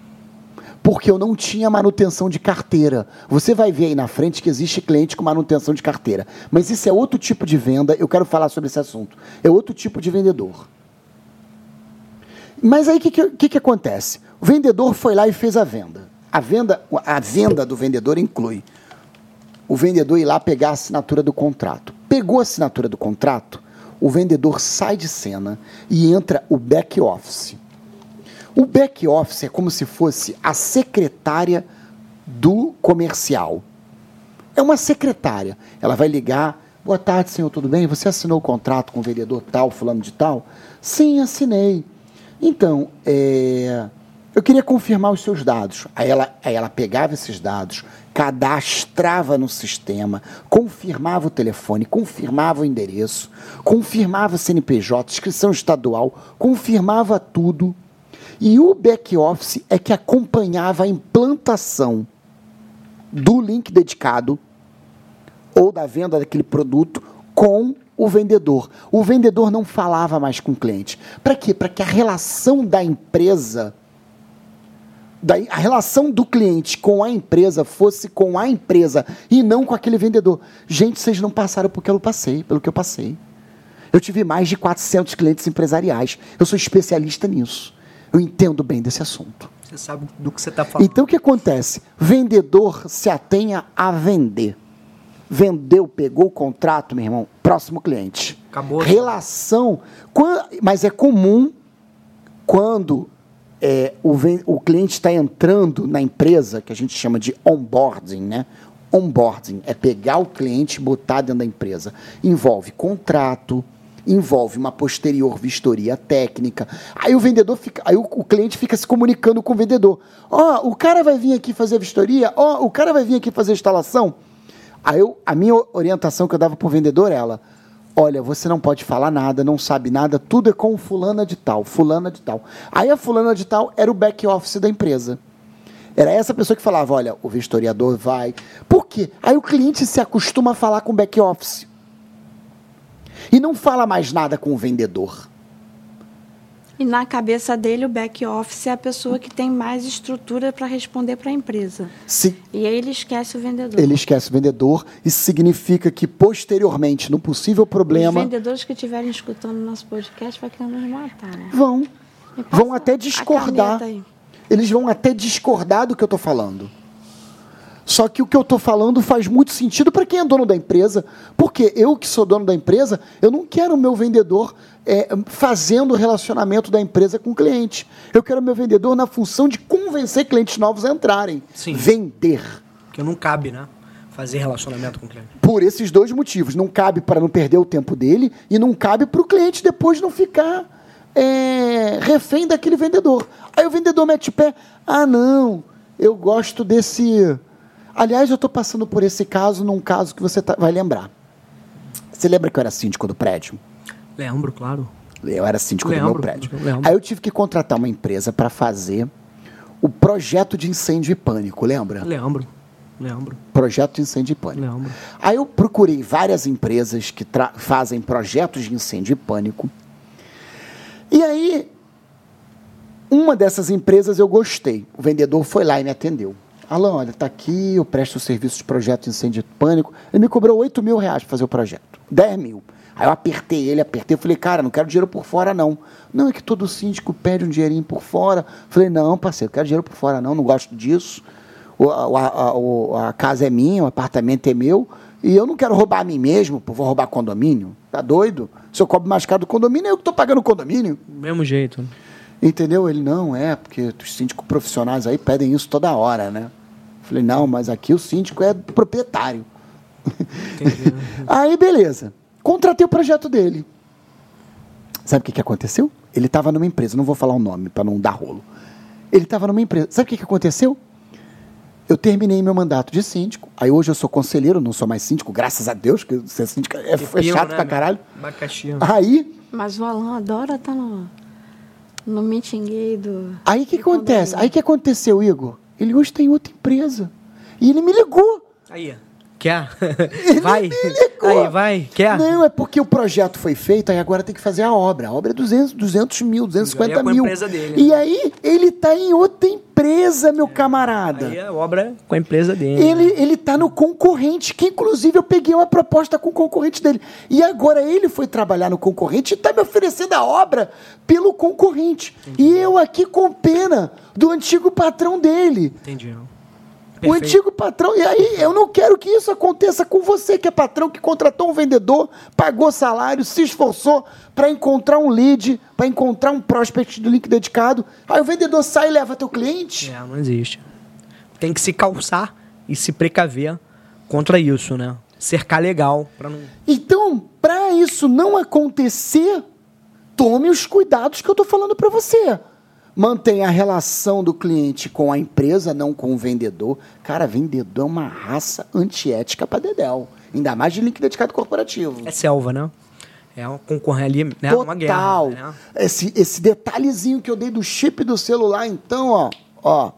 Speaker 2: Porque eu não tinha manutenção de carteira. Você vai ver aí na frente que existe cliente com manutenção de carteira. Mas isso é outro tipo de venda, eu quero falar sobre esse assunto. É outro tipo de vendedor. Mas aí o que, que, que acontece? O vendedor foi lá e fez a venda. A venda, a venda do vendedor inclui o vendedor ir lá pegar a assinatura do contrato. Pegou a assinatura do contrato, o vendedor sai de cena e entra o back office. O back office é como se fosse a secretária do comercial. É uma secretária. Ela vai ligar. Boa tarde, senhor, tudo bem? Você assinou o contrato com o vendedor tal, fulano de tal? Sim, assinei. Então, é, eu queria confirmar os seus dados. Aí ela, aí ela pegava esses dados, cadastrava no sistema, confirmava o telefone, confirmava o endereço, confirmava o CNPJ, inscrição estadual, confirmava tudo. E o back-office é que acompanhava a implantação do link dedicado ou da venda daquele produto com o vendedor. O vendedor não falava mais com o cliente. Para quê? Para que a relação da empresa, da, a relação do cliente com a empresa fosse com a empresa e não com aquele vendedor. Gente, vocês não passaram pelo que eu passei, pelo que eu passei. Eu tive mais de 400 clientes empresariais. Eu sou especialista nisso. Eu entendo bem desse assunto.
Speaker 1: Você sabe do que você tá falando.
Speaker 2: Então o que acontece? Vendedor se atenha a vender. Vendeu, pegou o contrato, meu irmão, próximo cliente.
Speaker 1: Acabou.
Speaker 2: Relação. quan- Mas é comum quando é, o, o cliente está entrando na empresa, que a gente chama de onboarding, né? Onboarding é pegar o cliente e botar dentro da empresa. Envolve contrato, envolve uma posterior vistoria técnica. Aí o vendedor fica, aí o, o cliente fica se comunicando com o vendedor. Ó, o cara vai vir aqui fazer a vistoria, ó, o cara vai vir aqui fazer a instalação. Aí eu, a minha orientação que eu dava para o vendedor era: olha, você não pode falar nada, não sabe nada, tudo é com fulana de tal, fulana de tal. Aí a fulana de tal era o back office da empresa. Era essa pessoa que falava, olha, o vistoriador vai. Por quê? Aí o cliente se acostuma a falar com o back office. E não fala mais nada com o vendedor.
Speaker 3: E na cabeça dele, o back office é a pessoa que tem mais estrutura para responder para a empresa.
Speaker 2: Se
Speaker 3: E aí ele esquece o vendedor.
Speaker 2: ele esquece o vendedor, isso significa que posteriormente, no possível
Speaker 3: Os
Speaker 2: problema,
Speaker 3: vendedores que estiverem escutando o nosso podcast vai querer nos matar, né?
Speaker 2: vão. Vão até discordar. Eles vão até discordar do que eu estou falando. Só que o que eu estou falando faz muito sentido para quem é dono da empresa, porque eu que sou dono da empresa, eu não quero o meu vendedor é, fazendo o relacionamento da empresa com o cliente. Eu quero o meu vendedor na função de convencer clientes novos a entrarem.
Speaker 1: Sim.
Speaker 2: Vender.
Speaker 1: Porque não cabe, né? Fazer relacionamento com o cliente.
Speaker 2: Por esses dois motivos. Não cabe para não perder o tempo dele e não cabe para o cliente depois não ficar é, refém daquele vendedor. Aí o vendedor mete pé. Ah, não, eu gosto desse Aliás, eu estou passando por esse caso num caso que você tá, vai lembrar. Você lembra que eu era síndico do prédio?
Speaker 1: Lembro, claro.
Speaker 2: Eu era síndico lembro, do meu prédio. Aí eu tive que contratar uma empresa para fazer o projeto de incêndio e pânico, lembra?
Speaker 1: Lembro. Lembro.
Speaker 2: Projeto de incêndio e pânico.
Speaker 1: Lembro.
Speaker 2: Aí eu procurei várias empresas que fazem projetos de incêndio e pânico. E aí, uma dessas empresas eu gostei. O vendedor foi lá e me atendeu. Alan, olha, tá aqui, eu presto o serviço de projeto de incêndio de pânico. Ele me cobrou 8 mil reais para fazer o projeto. 10 mil. Aí eu apertei ele, apertei, eu falei, cara, não quero dinheiro por fora, não. Não, é que todo síndico pede um dinheirinho por fora. falei, não, parceiro, quero dinheiro por fora, não, não gosto disso. O, a, a, a, casa é minha, o apartamento é meu, e eu não quero roubar a mim mesmo, vou roubar condomínio. Tá doido? Se eu cobro mais caro do condomínio, é eu que estou pagando o condomínio.
Speaker 1: Mesmo jeito.
Speaker 2: Entendeu? Ele, não, é, porque os síndicos profissionais aí pedem isso toda hora, né? Falei, não, mas aqui o síndico é proprietário. [laughs] aí, beleza. Contratei o projeto dele. Sabe o que, que aconteceu? Ele estava numa empresa, não vou falar o nome para não dar rolo. Ele estava numa empresa. Sabe o que, que aconteceu? Eu terminei meu mandato de síndico. Aí hoje eu sou conselheiro, não sou mais síndico, graças a Deus, que ser síndico é, é chato né, pra caralho. Aí.
Speaker 3: Mas o Alan adora estar tá no, no meeting gay do.
Speaker 2: Aí o que acontece? Aí o que aconteceu, Igor? Ele hoje tem outra empresa. E ele me ligou.
Speaker 1: Aí, Quer? [laughs] vai. Aí, vai. Quer?
Speaker 2: Não, é porque o projeto foi feito, aí agora tem que fazer a obra. A obra é 200, 200 mil, 250 mil. A empresa dele, e né? aí ele está em outra empresa, meu é. camarada.
Speaker 1: Aí a obra é com a empresa dele.
Speaker 2: Ele né? ele está no concorrente, que inclusive eu peguei uma proposta com o concorrente dele. E agora ele foi trabalhar no concorrente e está me oferecendo a obra pelo concorrente. Entendi. E eu aqui com pena do antigo patrão dele.
Speaker 1: Entendi.
Speaker 2: Perfeito. O antigo patrão. E aí, eu não quero que isso aconteça com você, que é patrão que contratou um vendedor, pagou salário, se esforçou para encontrar um lead, para encontrar um prospect do link dedicado. Aí o vendedor sai e leva teu cliente.
Speaker 1: É, não existe. Tem que se calçar e se precaver contra isso, né? Cercar legal. Pra não...
Speaker 2: Então, para isso não acontecer, tome os cuidados que eu estou falando para você mantém a relação do cliente com a empresa, não com o vendedor. Cara, vendedor é uma raça antiética para Dedel. Ainda mais de link dedicado corporativo.
Speaker 1: É selva, né? É um concorrer ali, né?
Speaker 2: Total. Uma guerra. Né? Esse, esse detalhezinho que eu dei do chip do celular, então, ó, ó,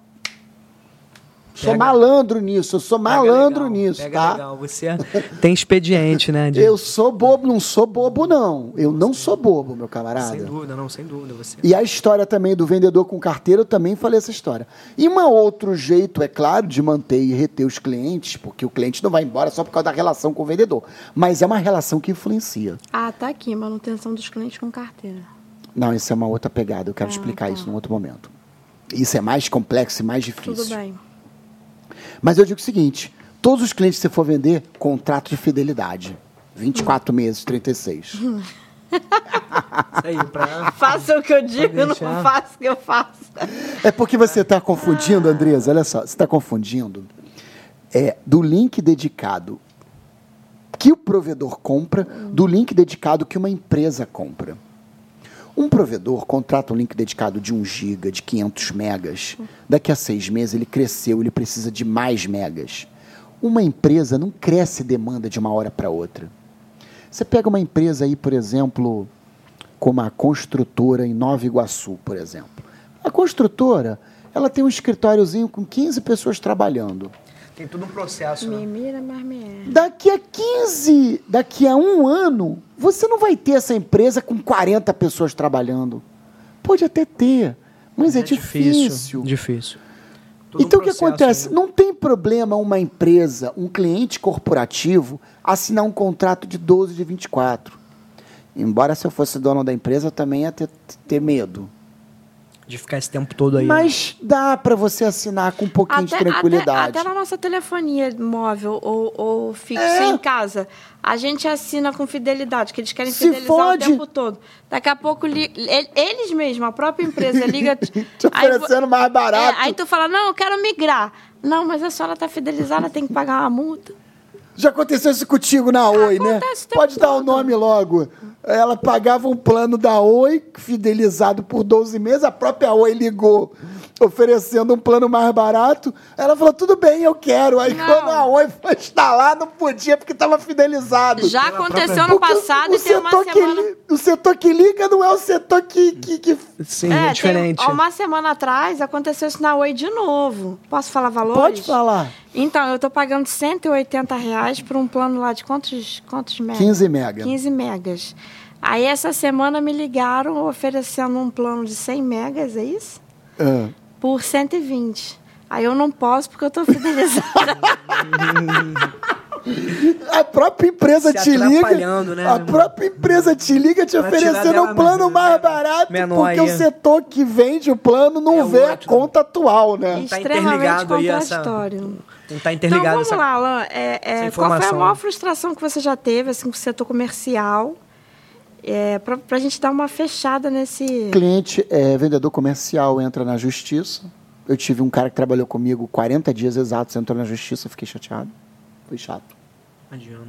Speaker 2: Sou malandro nisso, eu sou malandro
Speaker 1: legal,
Speaker 2: nisso,
Speaker 1: pega
Speaker 2: tá?
Speaker 1: Legal. Você [laughs] tem expediente, né? De...
Speaker 2: Eu sou bobo, não sou bobo, não. Eu não sou bobo, meu camarada.
Speaker 1: Sem dúvida, não, sem dúvida. Você.
Speaker 2: E a história também do vendedor com carteira, eu também falei essa história. E um outro jeito, é claro, de manter e reter os clientes, porque o cliente não vai embora só por causa da relação com o vendedor. Mas é uma relação que influencia.
Speaker 3: Ah, tá aqui, manutenção dos clientes com carteira.
Speaker 2: Não, isso é uma outra pegada. Eu quero ah, explicar tá. isso num outro momento. Isso é mais complexo e mais difícil. Tudo bem. Mas eu digo o seguinte: todos os clientes que você for vender, contrato de fidelidade. 24 meses, 36.
Speaker 3: Aí, pra... Faça o que eu digo, não faça o que eu faço.
Speaker 2: É porque você está confundindo, Andresa, olha só, você está confundindo é, do link dedicado que o provedor compra do link dedicado que uma empresa compra. Um provedor contrata um link dedicado de 1 GB, de 500 megas. Daqui a seis meses ele cresceu, ele precisa de mais megas. Uma empresa não cresce demanda de uma hora para outra. Você pega uma empresa aí, por exemplo, como a construtora em Nova Iguaçu, por exemplo. A construtora, ela tem um escritóriozinho com 15 pessoas trabalhando.
Speaker 1: Tem todo um processo.
Speaker 3: Me né? mira, mas me é.
Speaker 2: Daqui a 15, daqui a um ano, você não vai ter essa empresa com 40 pessoas trabalhando. Pode até ter, mas é, é difícil.
Speaker 1: Difícil. difícil.
Speaker 2: então um o que acontece? Né? Não tem problema uma empresa, um cliente corporativo, assinar um contrato de 12 de 24. Embora se eu fosse dono da empresa, eu também ia ter, ter medo.
Speaker 1: De ficar esse tempo todo aí. né?
Speaker 2: Mas dá pra você assinar com um pouquinho de tranquilidade.
Speaker 3: Até, até na nossa telefonia móvel ou, ou fixa
Speaker 2: É.
Speaker 3: em casa, a gente assina com fidelidade, que eles querem
Speaker 2: Se
Speaker 3: fidelizar
Speaker 2: fode.
Speaker 3: o tempo todo. Daqui a pouco, li- ele- eles mesmos, a própria empresa, liga... [laughs]
Speaker 2: Te
Speaker 3: aí
Speaker 2: oferecendo mais barato.
Speaker 3: É, aí tu fala, não, eu quero migrar. Não, mas a senhora tá fidelizada, tem que pagar uma multa.
Speaker 2: Já aconteceu isso contigo na Oi, né?
Speaker 3: Acontece o tempo
Speaker 2: Pode dar o
Speaker 3: todo.
Speaker 2: nome logo. Ela pagava um plano da Oi, fidelizado por 12 meses, a própria Oi ligou oferecendo um plano mais barato. Ela falou, tudo bem, eu quero. Aí
Speaker 3: Não.
Speaker 2: quando a Oi foi instalar, não podia porque estava fidelizado.
Speaker 3: Já aconteceu no passado
Speaker 2: o
Speaker 3: e tem uma semana...
Speaker 2: li- O setor que liga não é o setor que... que, que-
Speaker 1: Sim,
Speaker 3: É,
Speaker 1: é, diferente.
Speaker 3: Tem, uma semana atrás aconteceu isso na Oi de novo. Posso falar valores?
Speaker 2: Pode falar.
Speaker 3: Então, eu tô pagando 180 reais por um plano lá de quantos, quantos megas?
Speaker 2: 15 mega.
Speaker 3: 15 megas. Aí, essa semana, me ligaram oferecendo um plano de 100 megas, é isso?
Speaker 2: Ah.
Speaker 3: Por 120. Aí, eu não posso porque eu tô fidelizada. [laughs]
Speaker 2: A própria empresa
Speaker 1: Se
Speaker 2: te liga.
Speaker 1: né,
Speaker 2: A própria empresa te liga te oferecendo um plano
Speaker 1: mais-
Speaker 2: mais barato,
Speaker 1: menor
Speaker 2: porque
Speaker 1: aí.
Speaker 2: o setor que vende o plano não
Speaker 1: É
Speaker 2: vê a
Speaker 1: outro.
Speaker 2: conta atual, né?
Speaker 1: Tá
Speaker 3: Extremamente
Speaker 1: aí essa-
Speaker 3: contraditório.
Speaker 1: Não tá
Speaker 3: Então
Speaker 1: interligado
Speaker 3: vamos
Speaker 1: essa...
Speaker 3: lá, Alan. É, é, qual foi a maior frustração que você já teve assim, com o setor comercial? É, para a gente dar uma fechada nesse.
Speaker 2: Cliente é vendedor comercial, entra na justiça. Eu tive um cara que trabalhou comigo 40 dias exatos, entrou na justiça, fiquei chateado. Foi chato.
Speaker 1: Imagina.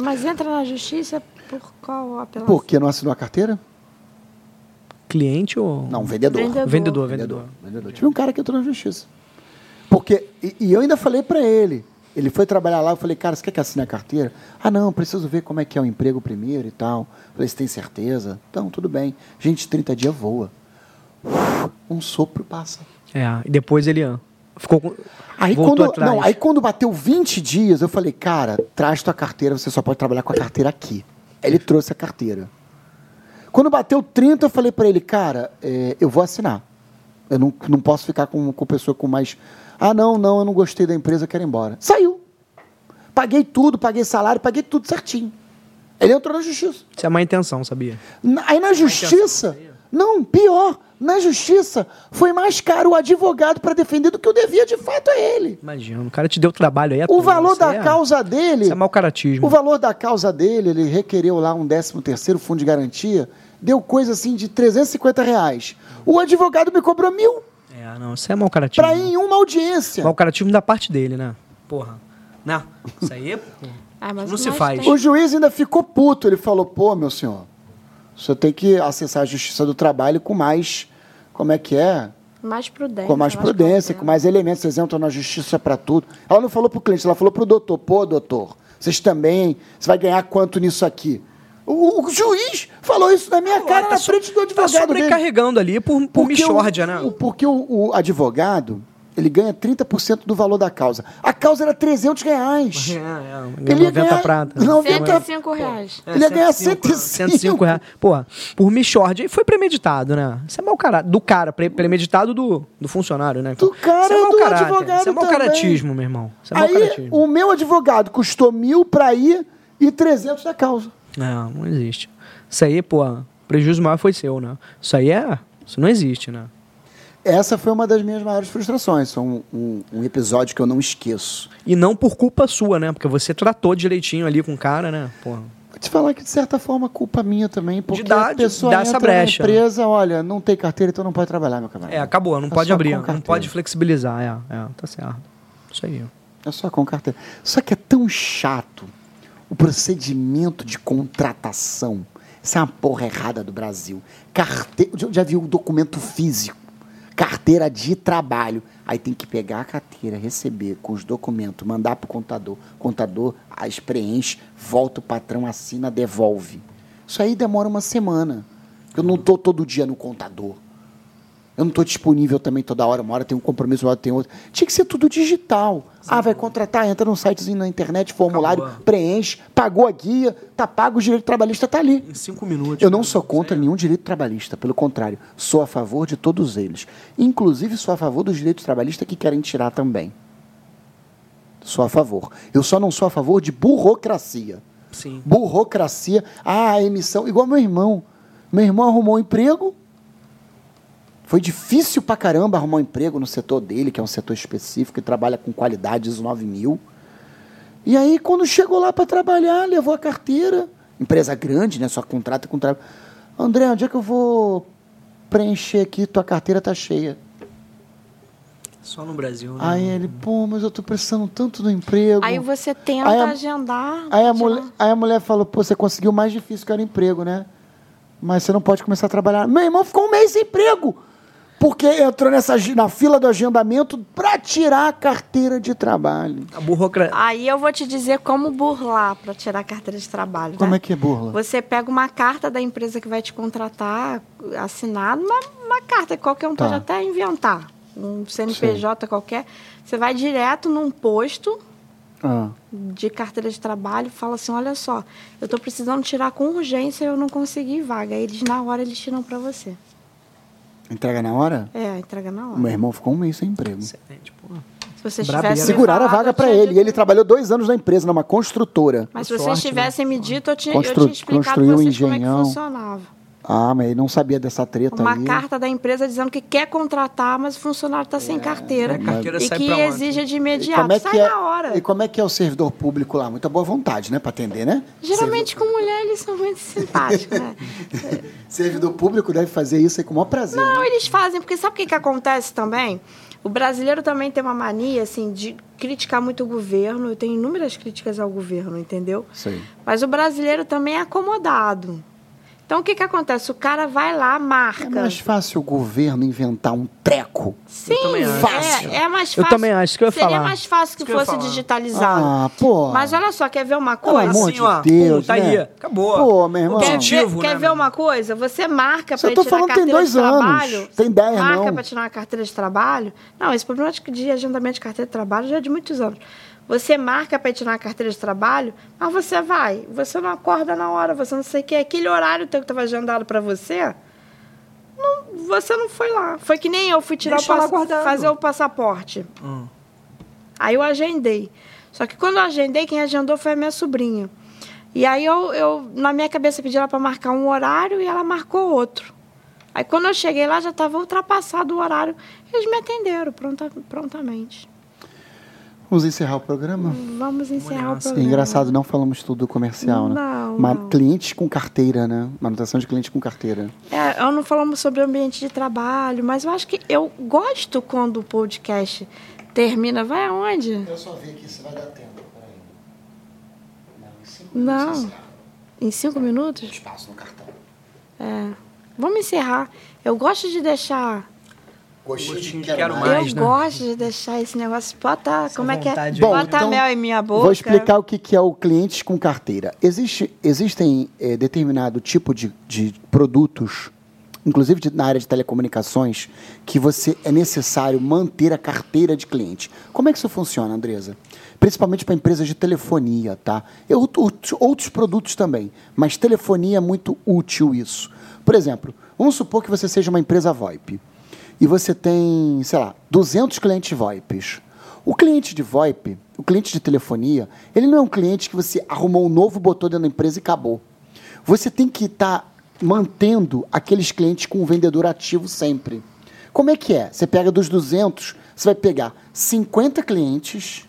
Speaker 3: Mas entra na justiça por qual apelação?
Speaker 2: Por que não assinou a carteira?
Speaker 1: Cliente ou...
Speaker 2: Não, vendedor.
Speaker 3: Vendedor.
Speaker 1: Vendedor,
Speaker 2: Vendedor.
Speaker 1: vendedor.
Speaker 2: vendedor. Tive um cara que entrou na justiça. Porque, e, e eu ainda falei pra ele, ele foi trabalhar lá, eu falei, cara, você quer que assine a carteira? Ah, não, preciso ver como é que é o emprego primeiro e tal. Falei, você tem certeza? Então, tudo bem. Gente, 30 dias voa. Um sopro passa.
Speaker 1: É, e depois ele ah, ficou com...
Speaker 2: Aí
Speaker 1: voltou
Speaker 2: quando,
Speaker 1: atrás.
Speaker 2: não, aí quando bateu 20 dias, eu falei, cara, traz tua carteira, você só pode trabalhar com a carteira aqui. Aí Ele trouxe a carteira. Quando bateu 30, eu falei pra ele, cara, é, eu vou assinar. Eu não, não posso ficar com, com pessoa com mais. Ah, não, não, eu não gostei da empresa, eu quero ir embora. Saiu. Paguei tudo, paguei salário, paguei tudo certinho. Ele entrou na justiça.
Speaker 1: Isso é má intenção, sabia?
Speaker 2: Na- Aí na justiça. Não, pior. Na justiça, foi mais caro o advogado para defender do que eu devia de fato a ele.
Speaker 1: Imagina, o cara te deu trabalho aí
Speaker 2: O valor da
Speaker 1: é-
Speaker 2: causa dele.
Speaker 1: Isso é mau caratismo.
Speaker 2: O valor da causa dele, ele requereu lá um 13 terceiro fundo de garantia, deu coisa assim de 350 reais. O advogado me cobrou mil
Speaker 1: É, não, isso é mau caratismo.
Speaker 2: para ir em uma audiência.
Speaker 1: Mau caratismo da parte dele, né? Porra. Não, isso aí, [laughs] pô,
Speaker 3: Ah, mas
Speaker 1: não se faz.
Speaker 3: tem-
Speaker 2: O juiz ainda ficou puto. Ele falou: pô, meu senhor, você tem que acessar a justiça do trabalho com mais. Como é que é?
Speaker 3: Mais prudência.
Speaker 2: Com mais prudência, com mais elementos. Vocês entram na justiça para tudo. Ela não falou pro cliente, ela falou pro doutor: pô, doutor, vocês também. Você vai ganhar quanto nisso aqui? O, o juiz falou isso na minha cara,
Speaker 1: tá
Speaker 2: na frente do
Speaker 1: Tá
Speaker 2: advogado dele.
Speaker 1: sobrecarregando ali por, por
Speaker 2: Porque
Speaker 1: michórdia,
Speaker 2: o,
Speaker 1: né?
Speaker 2: o- porque o, o advogado, ele ganha 30% do valor da causa. A causa era 300 reais.
Speaker 1: É, é,
Speaker 2: Ele ia
Speaker 1: 90
Speaker 2: ganhar
Speaker 1: prata.
Speaker 2: 90
Speaker 3: 105 reais.
Speaker 2: Ele ia ganhar
Speaker 1: 105,
Speaker 2: 105.
Speaker 1: 105 reais. Pô, por michórdia. E foi premeditado, né? Isso é mau caráter. Do cara, pre- premeditado do, do funcionário, né?
Speaker 2: Do cara
Speaker 1: Isso é mau
Speaker 2: do
Speaker 1: caráter.
Speaker 2: advogado
Speaker 1: Isso é mau
Speaker 2: também.
Speaker 1: caratismo, meu irmão. Isso é mau
Speaker 2: Aí,
Speaker 1: caratismo.
Speaker 2: o meu advogado custou mil para ir e 300 da causa.
Speaker 1: Não, não existe. Isso aí, pô, prejuízo maior foi seu, né? Isso aí é. Isso não existe, né?
Speaker 2: Essa foi uma das minhas maiores frustrações. Foi um, um- um episódio que eu não esqueço.
Speaker 1: E não por culpa sua, né? Porque você tratou direitinho ali com o cara, né? Porra.
Speaker 2: Vou te falar que, de certa forma, culpa minha também, porque
Speaker 1: dar-
Speaker 2: a pessoa
Speaker 1: essa
Speaker 2: entra na
Speaker 1: brecha,
Speaker 2: empresa, olha, não tem carteira, então não pode trabalhar, meu camarada.
Speaker 1: É, acabou, não
Speaker 2: É
Speaker 1: pode abrir, não pode flexibilizar, é, é, tá certo. Isso aí.
Speaker 2: É só com carteira. Só que é tão chato o procedimento de contratação. Isso é uma porra errada do Brasil. Carte... Já, viu o documento físico? Carteira de trabalho. Aí tem que pegar a carteira, receber com os documentos, mandar para o contador. Contador as preenche, volta o patrão, assina, devolve. Isso aí demora uma semana. Eu não estou todo dia no contador. Eu não estou disponível também toda hora. Uma hora tem um compromisso, uma hora tem outro. Tinha que ser tudo digital. ah, vai contratar, entra num sitezinho na internet, formulário,
Speaker 1: Acabou.
Speaker 2: preenche, pagou a guia, tá pago, o direito trabalhista tá ali.
Speaker 1: Em cinco minutos.
Speaker 2: Eu não sou contra nenhum direito trabalhista, pelo contrário, sou a favor de todos eles. Inclusive, sou a favor dos direitos trabalhistas que querem tirar também. Sou a favor. Eu só não sou a favor de burocracia. Foi difícil pra caramba arrumar um emprego no setor dele, que é um setor específico e trabalha com qualidade ISO 9000. E aí, quando chegou lá para trabalhar, levou a carteira. Empresa grande, né? Só contrata com trabalho. André, onde é que eu vou preencher aqui? Tua carteira tá cheia.
Speaker 1: Só no Brasil, né?
Speaker 2: Aí ele, pô, mas eu tô precisando tanto do emprego.
Speaker 3: Aí você tenta
Speaker 2: Aí a-
Speaker 3: agendar.
Speaker 2: Aí a, mulher, aí a mulher falou, pô, você conseguiu o mais difícil que era o emprego, né? Mas você não pode começar a trabalhar. Meu irmão ficou um mês sem emprego. Porque entrou nessa, na fila do agendamento para tirar a carteira de trabalho.
Speaker 1: A burocracia.
Speaker 3: Aí eu vou te dizer como burlar para tirar a carteira de trabalho.
Speaker 2: Como
Speaker 3: né?
Speaker 2: é que é burla?
Speaker 3: Você pega uma carta da empresa que vai te contratar, assinada, uma, uma carta que qualquer um
Speaker 2: Tá.
Speaker 3: pode até inventar. Um CNPJ qualquer. Você vai direto num posto
Speaker 2: Ah,
Speaker 3: de carteira de trabalho e fala assim: olha só, eu estou precisando tirar com urgência e eu não consegui vaga. Aí eles, na hora, eles tiram para você.
Speaker 2: Entrega na hora?
Speaker 3: É, entrega na hora.
Speaker 2: Meu irmão ficou um mês sem emprego.
Speaker 1: Excelente, pô.
Speaker 3: Se vocês tivessem me
Speaker 2: Seguraram a vaga para ele.
Speaker 3: dito-
Speaker 2: E ele trabalhou dois anos na empresa, numa construtora.
Speaker 3: Mas se vocês tivessem me dito, eu tinha,
Speaker 2: Constru-
Speaker 3: eu tinha explicado
Speaker 2: um
Speaker 3: vocês como é que
Speaker 2: engenhão.
Speaker 3: funcionava.
Speaker 2: Ah, mas ele não sabia dessa treta
Speaker 3: Uma
Speaker 2: aí.
Speaker 3: carta da empresa dizendo que quer contratar, mas o funcionário está sem carteira.
Speaker 1: É, carteira
Speaker 3: e que exige de imediato.
Speaker 2: como é
Speaker 3: Sai
Speaker 2: é,
Speaker 3: na hora.
Speaker 2: E como é que é o servidor público lá? Muita boa vontade, né? Para atender, né?
Speaker 3: Geralmente com mulher eles são muito simpáticos, né? [laughs]
Speaker 2: Servidor público deve fazer isso aí com o maior prazer.
Speaker 3: Não,
Speaker 2: né?
Speaker 3: eles fazem, porque sabe o que, que acontece também? O brasileiro também tem uma mania, assim, de criticar muito o governo. Eu tenho inúmeras críticas ao governo, entendeu?
Speaker 2: Sei.
Speaker 3: Mas o brasileiro também é acomodado. Então, o que, que acontece? O cara vai lá, marca.
Speaker 2: É mais fácil o governo inventar um treco.
Speaker 3: Sim,
Speaker 1: acho.
Speaker 3: é, é mais
Speaker 1: Eu
Speaker 3: fácil.
Speaker 1: também acho, que eu ia
Speaker 3: Seria
Speaker 1: falar.
Speaker 3: mais fácil que
Speaker 1: que eu
Speaker 3: fosse digitalizado.
Speaker 2: Ah, pô.
Speaker 3: Mas olha só, quer ver uma
Speaker 2: Pelo
Speaker 3: coisa?
Speaker 2: amor
Speaker 1: Assim,
Speaker 2: de
Speaker 1: ó,
Speaker 2: Deus,
Speaker 1: pum, tá
Speaker 2: né?
Speaker 1: aí, acabou.
Speaker 2: Pô, meu irmão.
Speaker 3: Quer ver,
Speaker 1: Objetivo,
Speaker 3: quer
Speaker 1: né,
Speaker 3: ver uma coisa? Você marca para
Speaker 2: eu tô
Speaker 3: tirar
Speaker 2: falando
Speaker 3: a
Speaker 2: tem
Speaker 3: carteira
Speaker 2: dois
Speaker 3: de
Speaker 2: anos.
Speaker 3: trabalho.
Speaker 2: Tem dez,
Speaker 3: marca
Speaker 2: não.
Speaker 3: para tirar uma carteira de trabalho. Não, esse problema de agendamento de carteira de trabalho já é de muitos anos. Você marca para tirar uma carteira de trabalho, mas você vai. Você não acorda na hora, você não sei o que. Aquele horário teu que estava agendado para você, não- você não foi lá. Foi que nem eu fui tirar
Speaker 1: Deixa
Speaker 3: o pass- fazer o passaporte.
Speaker 1: Hum.
Speaker 3: Aí eu agendei. Só que quando eu agendei, quem agendou foi a minha sobrinha. E aí eu, eu na minha cabeça, pedi ela para marcar um horário e ela marcou outro. Aí quando eu cheguei lá, já estava ultrapassado o horário. Eles me atenderam pronta, prontamente.
Speaker 2: Vamos encerrar o programa?
Speaker 3: Vamos encerrar o programa.
Speaker 2: Engraçado, não falamos tudo comercial, né?
Speaker 3: Não, não.
Speaker 2: Clientes com carteira, né? Manutenção de cliente com carteira.
Speaker 3: É, eu não falamos sobre ambiente de trabalho, mas eu acho que eu gosto quando o podcast termina. Vai aonde?
Speaker 2: Eu só vi aqui se vai dar tempo. Não, em cinco
Speaker 3: Não. Em cinco minutos?
Speaker 2: espaço no cartão.
Speaker 3: É. Vamos encerrar. Eu gosto de deixar
Speaker 2: Gostinho, quero
Speaker 1: quero
Speaker 2: mais.
Speaker 1: mais.
Speaker 3: eu
Speaker 1: né?
Speaker 3: gosto de deixar esse negócio. Bota. como é que é?
Speaker 2: Bom,
Speaker 3: Bota
Speaker 2: então,
Speaker 3: mel em minha boca.
Speaker 2: Vou explicar o que que é o cliente com carteira. Existe, existem eh, determinado tipo de, de produtos, inclusive de- na área de telecomunicações, que você é necessário manter a carteira de cliente. Como é que isso funciona, Andresa? Principalmente para empresas de telefonia, tá? Eu, outros- outros produtos também, mas telefonia é muito útil isso. Por exemplo, vamos supor que você seja uma empresa VoIP e você tem, sei lá, 200 clientes VoIPs. O cliente de VoIP, o cliente de telefonia, ele não é um cliente que você arrumou um novo, botou dentro da empresa e acabou. Você tem que estar mantendo aqueles clientes com um vendedor ativo sempre. Como é que é? Você pega dos 200, você vai pegar 50 clientes,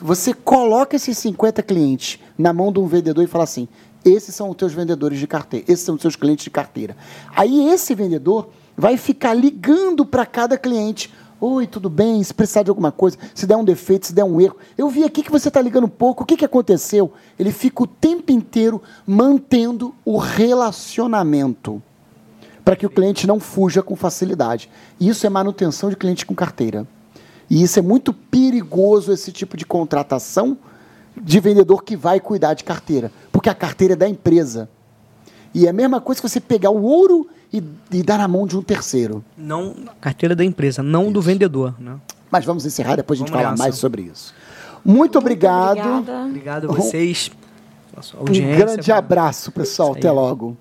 Speaker 2: você coloca esses 50 clientes na mão de um vendedor e fala assim: esses são os teus vendedores de carteira, esses são os teus clientes de carteira. Aí esse vendedor vai ficar ligando para cada cliente. Oi, tudo bem? Se precisar de alguma coisa, se der um defeito, se der um erro. Eu vi aqui que você está ligando pouco, o que, que aconteceu? Ele fica o tempo inteiro mantendo o relacionamento para que o cliente não fuja com facilidade. Isso é manutenção de cliente com carteira. E isso é muito perigoso, esse tipo de contratação de vendedor que vai cuidar de carteira. Porque a carteira é da empresa. E é a mesma coisa que você pegar o ouro e, e dar na mão de um terceiro.
Speaker 1: Não carteira da empresa, não do vendedor, né?
Speaker 2: Mas vamos encerrar, depois a gente
Speaker 1: Vamos
Speaker 2: fala
Speaker 1: nessa.
Speaker 2: mais sobre isso. Muito obrigado.
Speaker 3: Obrigada.
Speaker 1: Obrigado a vocês,
Speaker 2: Um grande abraço, pessoal.
Speaker 1: Isso.
Speaker 2: Até logo.